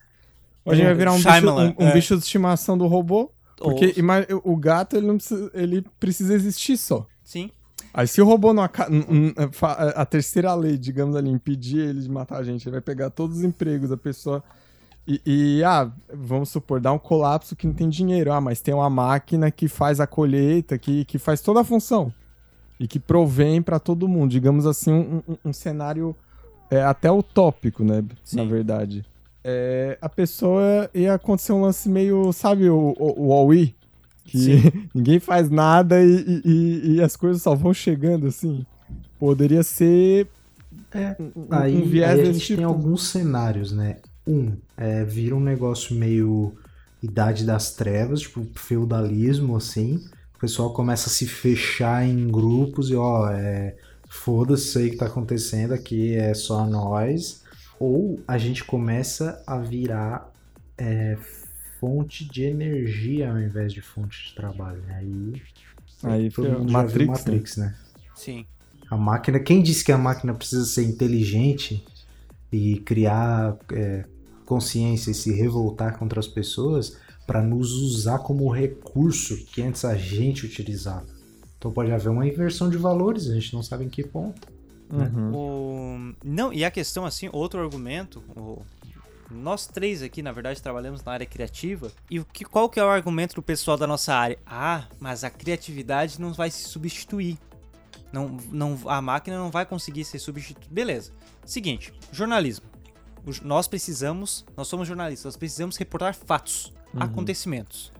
A gente vai virar um, bicho, um- um é. bicho de estimação do robô. Porque Ou- o gato, ele, não precisa, ele precisa existir só. Sim. Aí se o robô não... aca- n- fa- A terceira lei, digamos ali, impedir ele de matar a gente, ele vai pegar todos os empregos da pessoa... E, e, ah, vamos supor, dá um colapso que não tem dinheiro. Ah, mas tem uma máquina que faz a colheita, que, que faz toda a função. E que provém pra todo mundo. Digamos assim, um, um- um cenário é, até utópico, né? Na Sim. verdade. É, a pessoa ia acontecer um lance meio, sabe, o, o, o Wall-E? Que ninguém faz nada e, e- e- as coisas só vão chegando, assim. Poderia ser É, um, um Aí, viés aí a gente tipo. tem alguns cenários, né? Um, é, vira um negócio meio idade das trevas, tipo feudalismo, assim. O pessoal começa a se fechar em grupos e, ó, é, foda-se aí que tá acontecendo aqui, é só nós. Ou a gente começa a virar é, fonte de energia ao invés de fonte de trabalho. né? Aí, Aí todo mundo já viu Matrix, né? Matrix, né? Sim. A máquina, quem disse que a máquina precisa ser inteligente e criar é, consciência e se revoltar contra as pessoas para nos usar como recurso que antes a gente utilizava? Então pode haver uma inversão de valores, a gente não sabe em que ponto. Uhum. O... Não, e a questão, assim, outro argumento. o- Nós três aqui, na verdade, trabalhamos na área criativa. E o que, qual que é o argumento do pessoal da nossa área? Ah, mas a criatividade não vai se substituir. Não, não, a máquina não vai conseguir ser substituída. Beleza. Seguinte, jornalismo. Nós precisamos, nós somos jornalistas, nós precisamos reportar fatos, acontecimentos.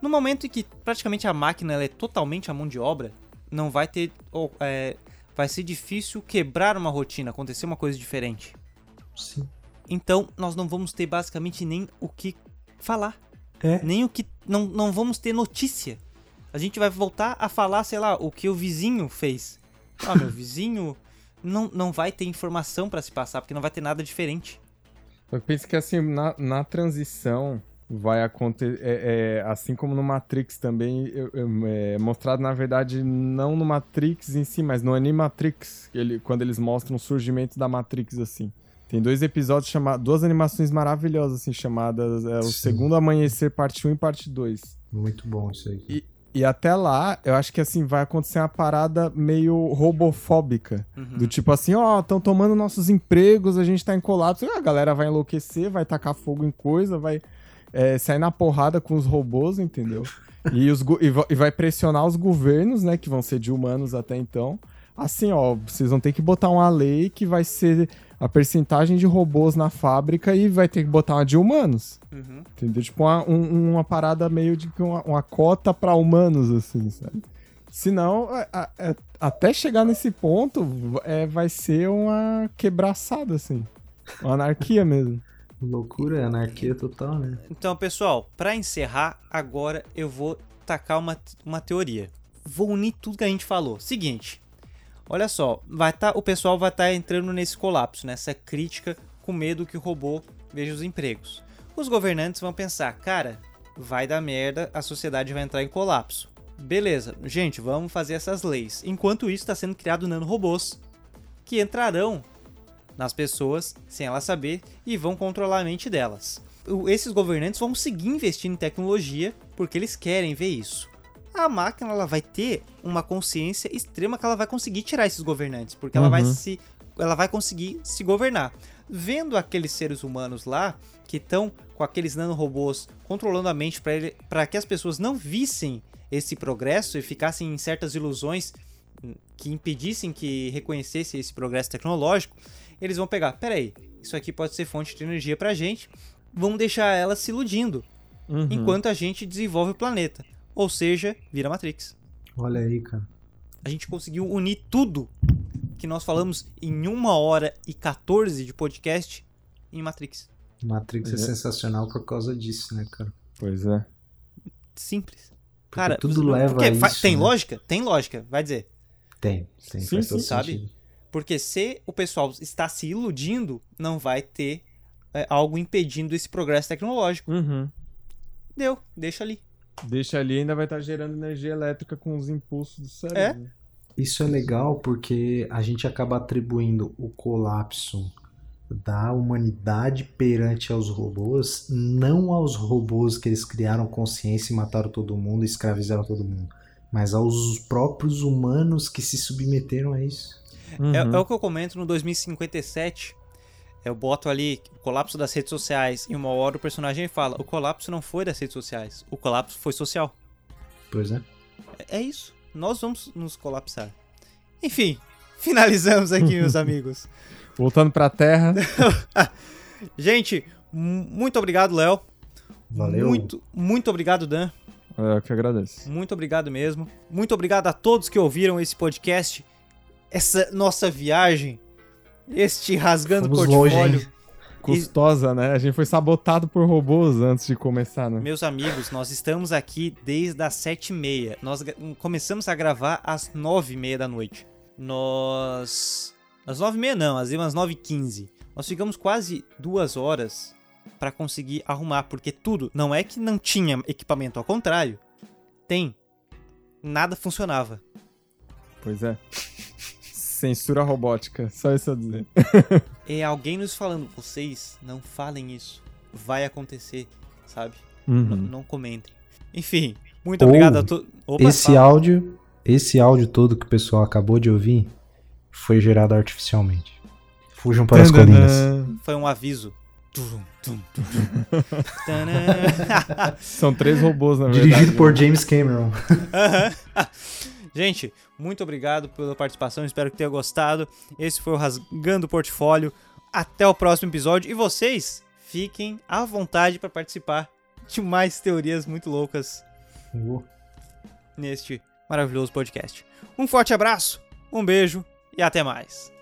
No momento em que praticamente a máquina é totalmente a mão de obra, não vai ter. ou, é, vai ser difícil quebrar uma rotina, acontecer uma coisa diferente. Sim. Então, nós não vamos ter basicamente nem o que falar. É. Nem o que. Não, não vamos ter notícia. A gente vai voltar a falar, sei lá, o que o vizinho fez. Ah, meu vizinho. Não, não vai ter informação pra se passar, porque não vai ter nada diferente. Eu penso que assim, na, na transição vai acontecer. É, é, assim como no Matrix também, é mostrado, na verdade, não no Matrix em si, mas no Animatrix, ele, quando eles mostram o surgimento da Matrix, assim. Tem dois episódios chamados. Duas animações maravilhosas, assim, chamadas é, O Sim. Segundo Amanhecer, parte 1 e parte 2. Muito bom isso aí. E- E até lá, eu acho que assim, vai acontecer uma parada meio robofóbica. Do tipo assim, ó, estão tomando nossos empregos, a gente tá em colapso. A galera vai enlouquecer, vai tacar fogo em coisa, vai é, sair na porrada com os robôs, entendeu? E, os, e va- vai pressionar os governos, né, que vão ser de humanos até então. Assim, ó, vocês vão ter que botar uma lei que vai ser a percentagem de robôs na fábrica e vai ter que botar uma de humanos. Uhum. Entendeu? Tipo, uma, um- uma parada meio de uma, uma cota pra humanos, assim, sabe? Senão, a- a- a- até chegar nesse ponto, é, vai ser uma quebraçada, assim. Uma anarquia mesmo. Loucura, anarquia total, né? Então, pessoal, pra encerrar, agora eu vou tacar uma, uma teoria. Vou unir tudo que a gente falou. Seguinte, olha só, vai tá, o pessoal vai estar entrando nesse colapso, nessa crítica, com medo que o robô veja os empregos. Os governantes vão pensar, cara, vai dar merda, a sociedade vai entrar em colapso. Beleza, gente, vamos fazer essas leis. Enquanto isso, está sendo criado nanorobôs que entrarão nas pessoas sem elas saber e vão controlar a mente delas. Esses governantes vão seguir investindo em tecnologia porque eles querem ver isso. A máquina ela vai ter uma consciência extrema que ela vai conseguir tirar esses governantes, porque ela vai Uhum. se ela vai conseguir se governar. Vendo aqueles seres humanos lá que estão com aqueles nanorobôs controlando a mente para que as pessoas não vissem esse progresso e ficassem em certas ilusões que impedissem que reconhecesse esse progresso tecnológico, eles vão pegar, peraí, isso aqui pode ser fonte de energia pra gente, vamos deixar ela se iludindo, Uhum. enquanto a gente desenvolve o planeta. Ou seja, vira Matrix. Olha aí, cara. A gente conseguiu unir tudo que nós falamos em uma hora e 14 de podcast em Matrix. Matrix é, É. sensacional por causa disso, né, cara? Pois é. Simples. Porque Cara, tudo leva porque a isso, tem né? lógica? Tem lógica, vai dizer. Tem, tem. Sim, sim. Sabe? sentido. Porque se o pessoal está se iludindo, não vai ter é, algo impedindo esse progresso tecnológico. Uhum. Deu, deixa ali. Deixa ali ainda vai estar gerando energia elétrica com os impulsos do cérebro. Isso é legal porque a gente acaba atribuindo o colapso da humanidade perante aos robôs, não aos robôs que eles criaram consciência e mataram todo mundo, escravizaram todo mundo, mas aos próprios humanos que se submeteram a isso. Uhum. É, é o que eu comento no 2057. Eu boto ali o colapso das redes sociais e uma hora o personagem fala: o colapso não foi das redes sociais, o colapso foi social. Pois é. É é isso. Nós vamos nos colapsar. Enfim, finalizamos aqui, meus amigos. Voltando pra Terra. Gente, mu- muito obrigado, Léo. Valeu. Muito, muito obrigado, Dan. é, eu que agradeço. Muito obrigado mesmo. Muito obrigado a todos que ouviram esse podcast, essa nossa viagem, este rasgando Fomos longe, portfólio. hein? Custosa, né? A gente foi sabotado por robôs antes de começar, né? Meus amigos, nós estamos aqui desde as sete e meia. Nós começamos a gravar às nove e meia da noite. Nós... Às nove e meia não, às umas nove e quinze. Nós ficamos quase duas horas para conseguir arrumar, porque tudo... Não é que não tinha equipamento, ao contrário. Tem. Nada funcionava. Pois é. Censura robótica, só isso a dizer. É alguém nos falando, vocês não falem isso. Vai acontecer, sabe? Uhum. Não comentem. Enfim, muito Ou obrigado a todos. Esse áudio, esse áudio todo que o pessoal acabou de ouvir foi gerado artificialmente. Fujam para as colinas. Foi um aviso. São três robôs, na verdade. Dirigido por né? James Cameron. Gente, muito obrigado pela participação. Espero que tenha gostado. Esse foi o Rasgando o Portfólio. Até o próximo episódio. E vocês fiquem à vontade para participar de mais teorias muito loucas neste maravilhoso podcast. Um forte abraço, um beijo e até mais.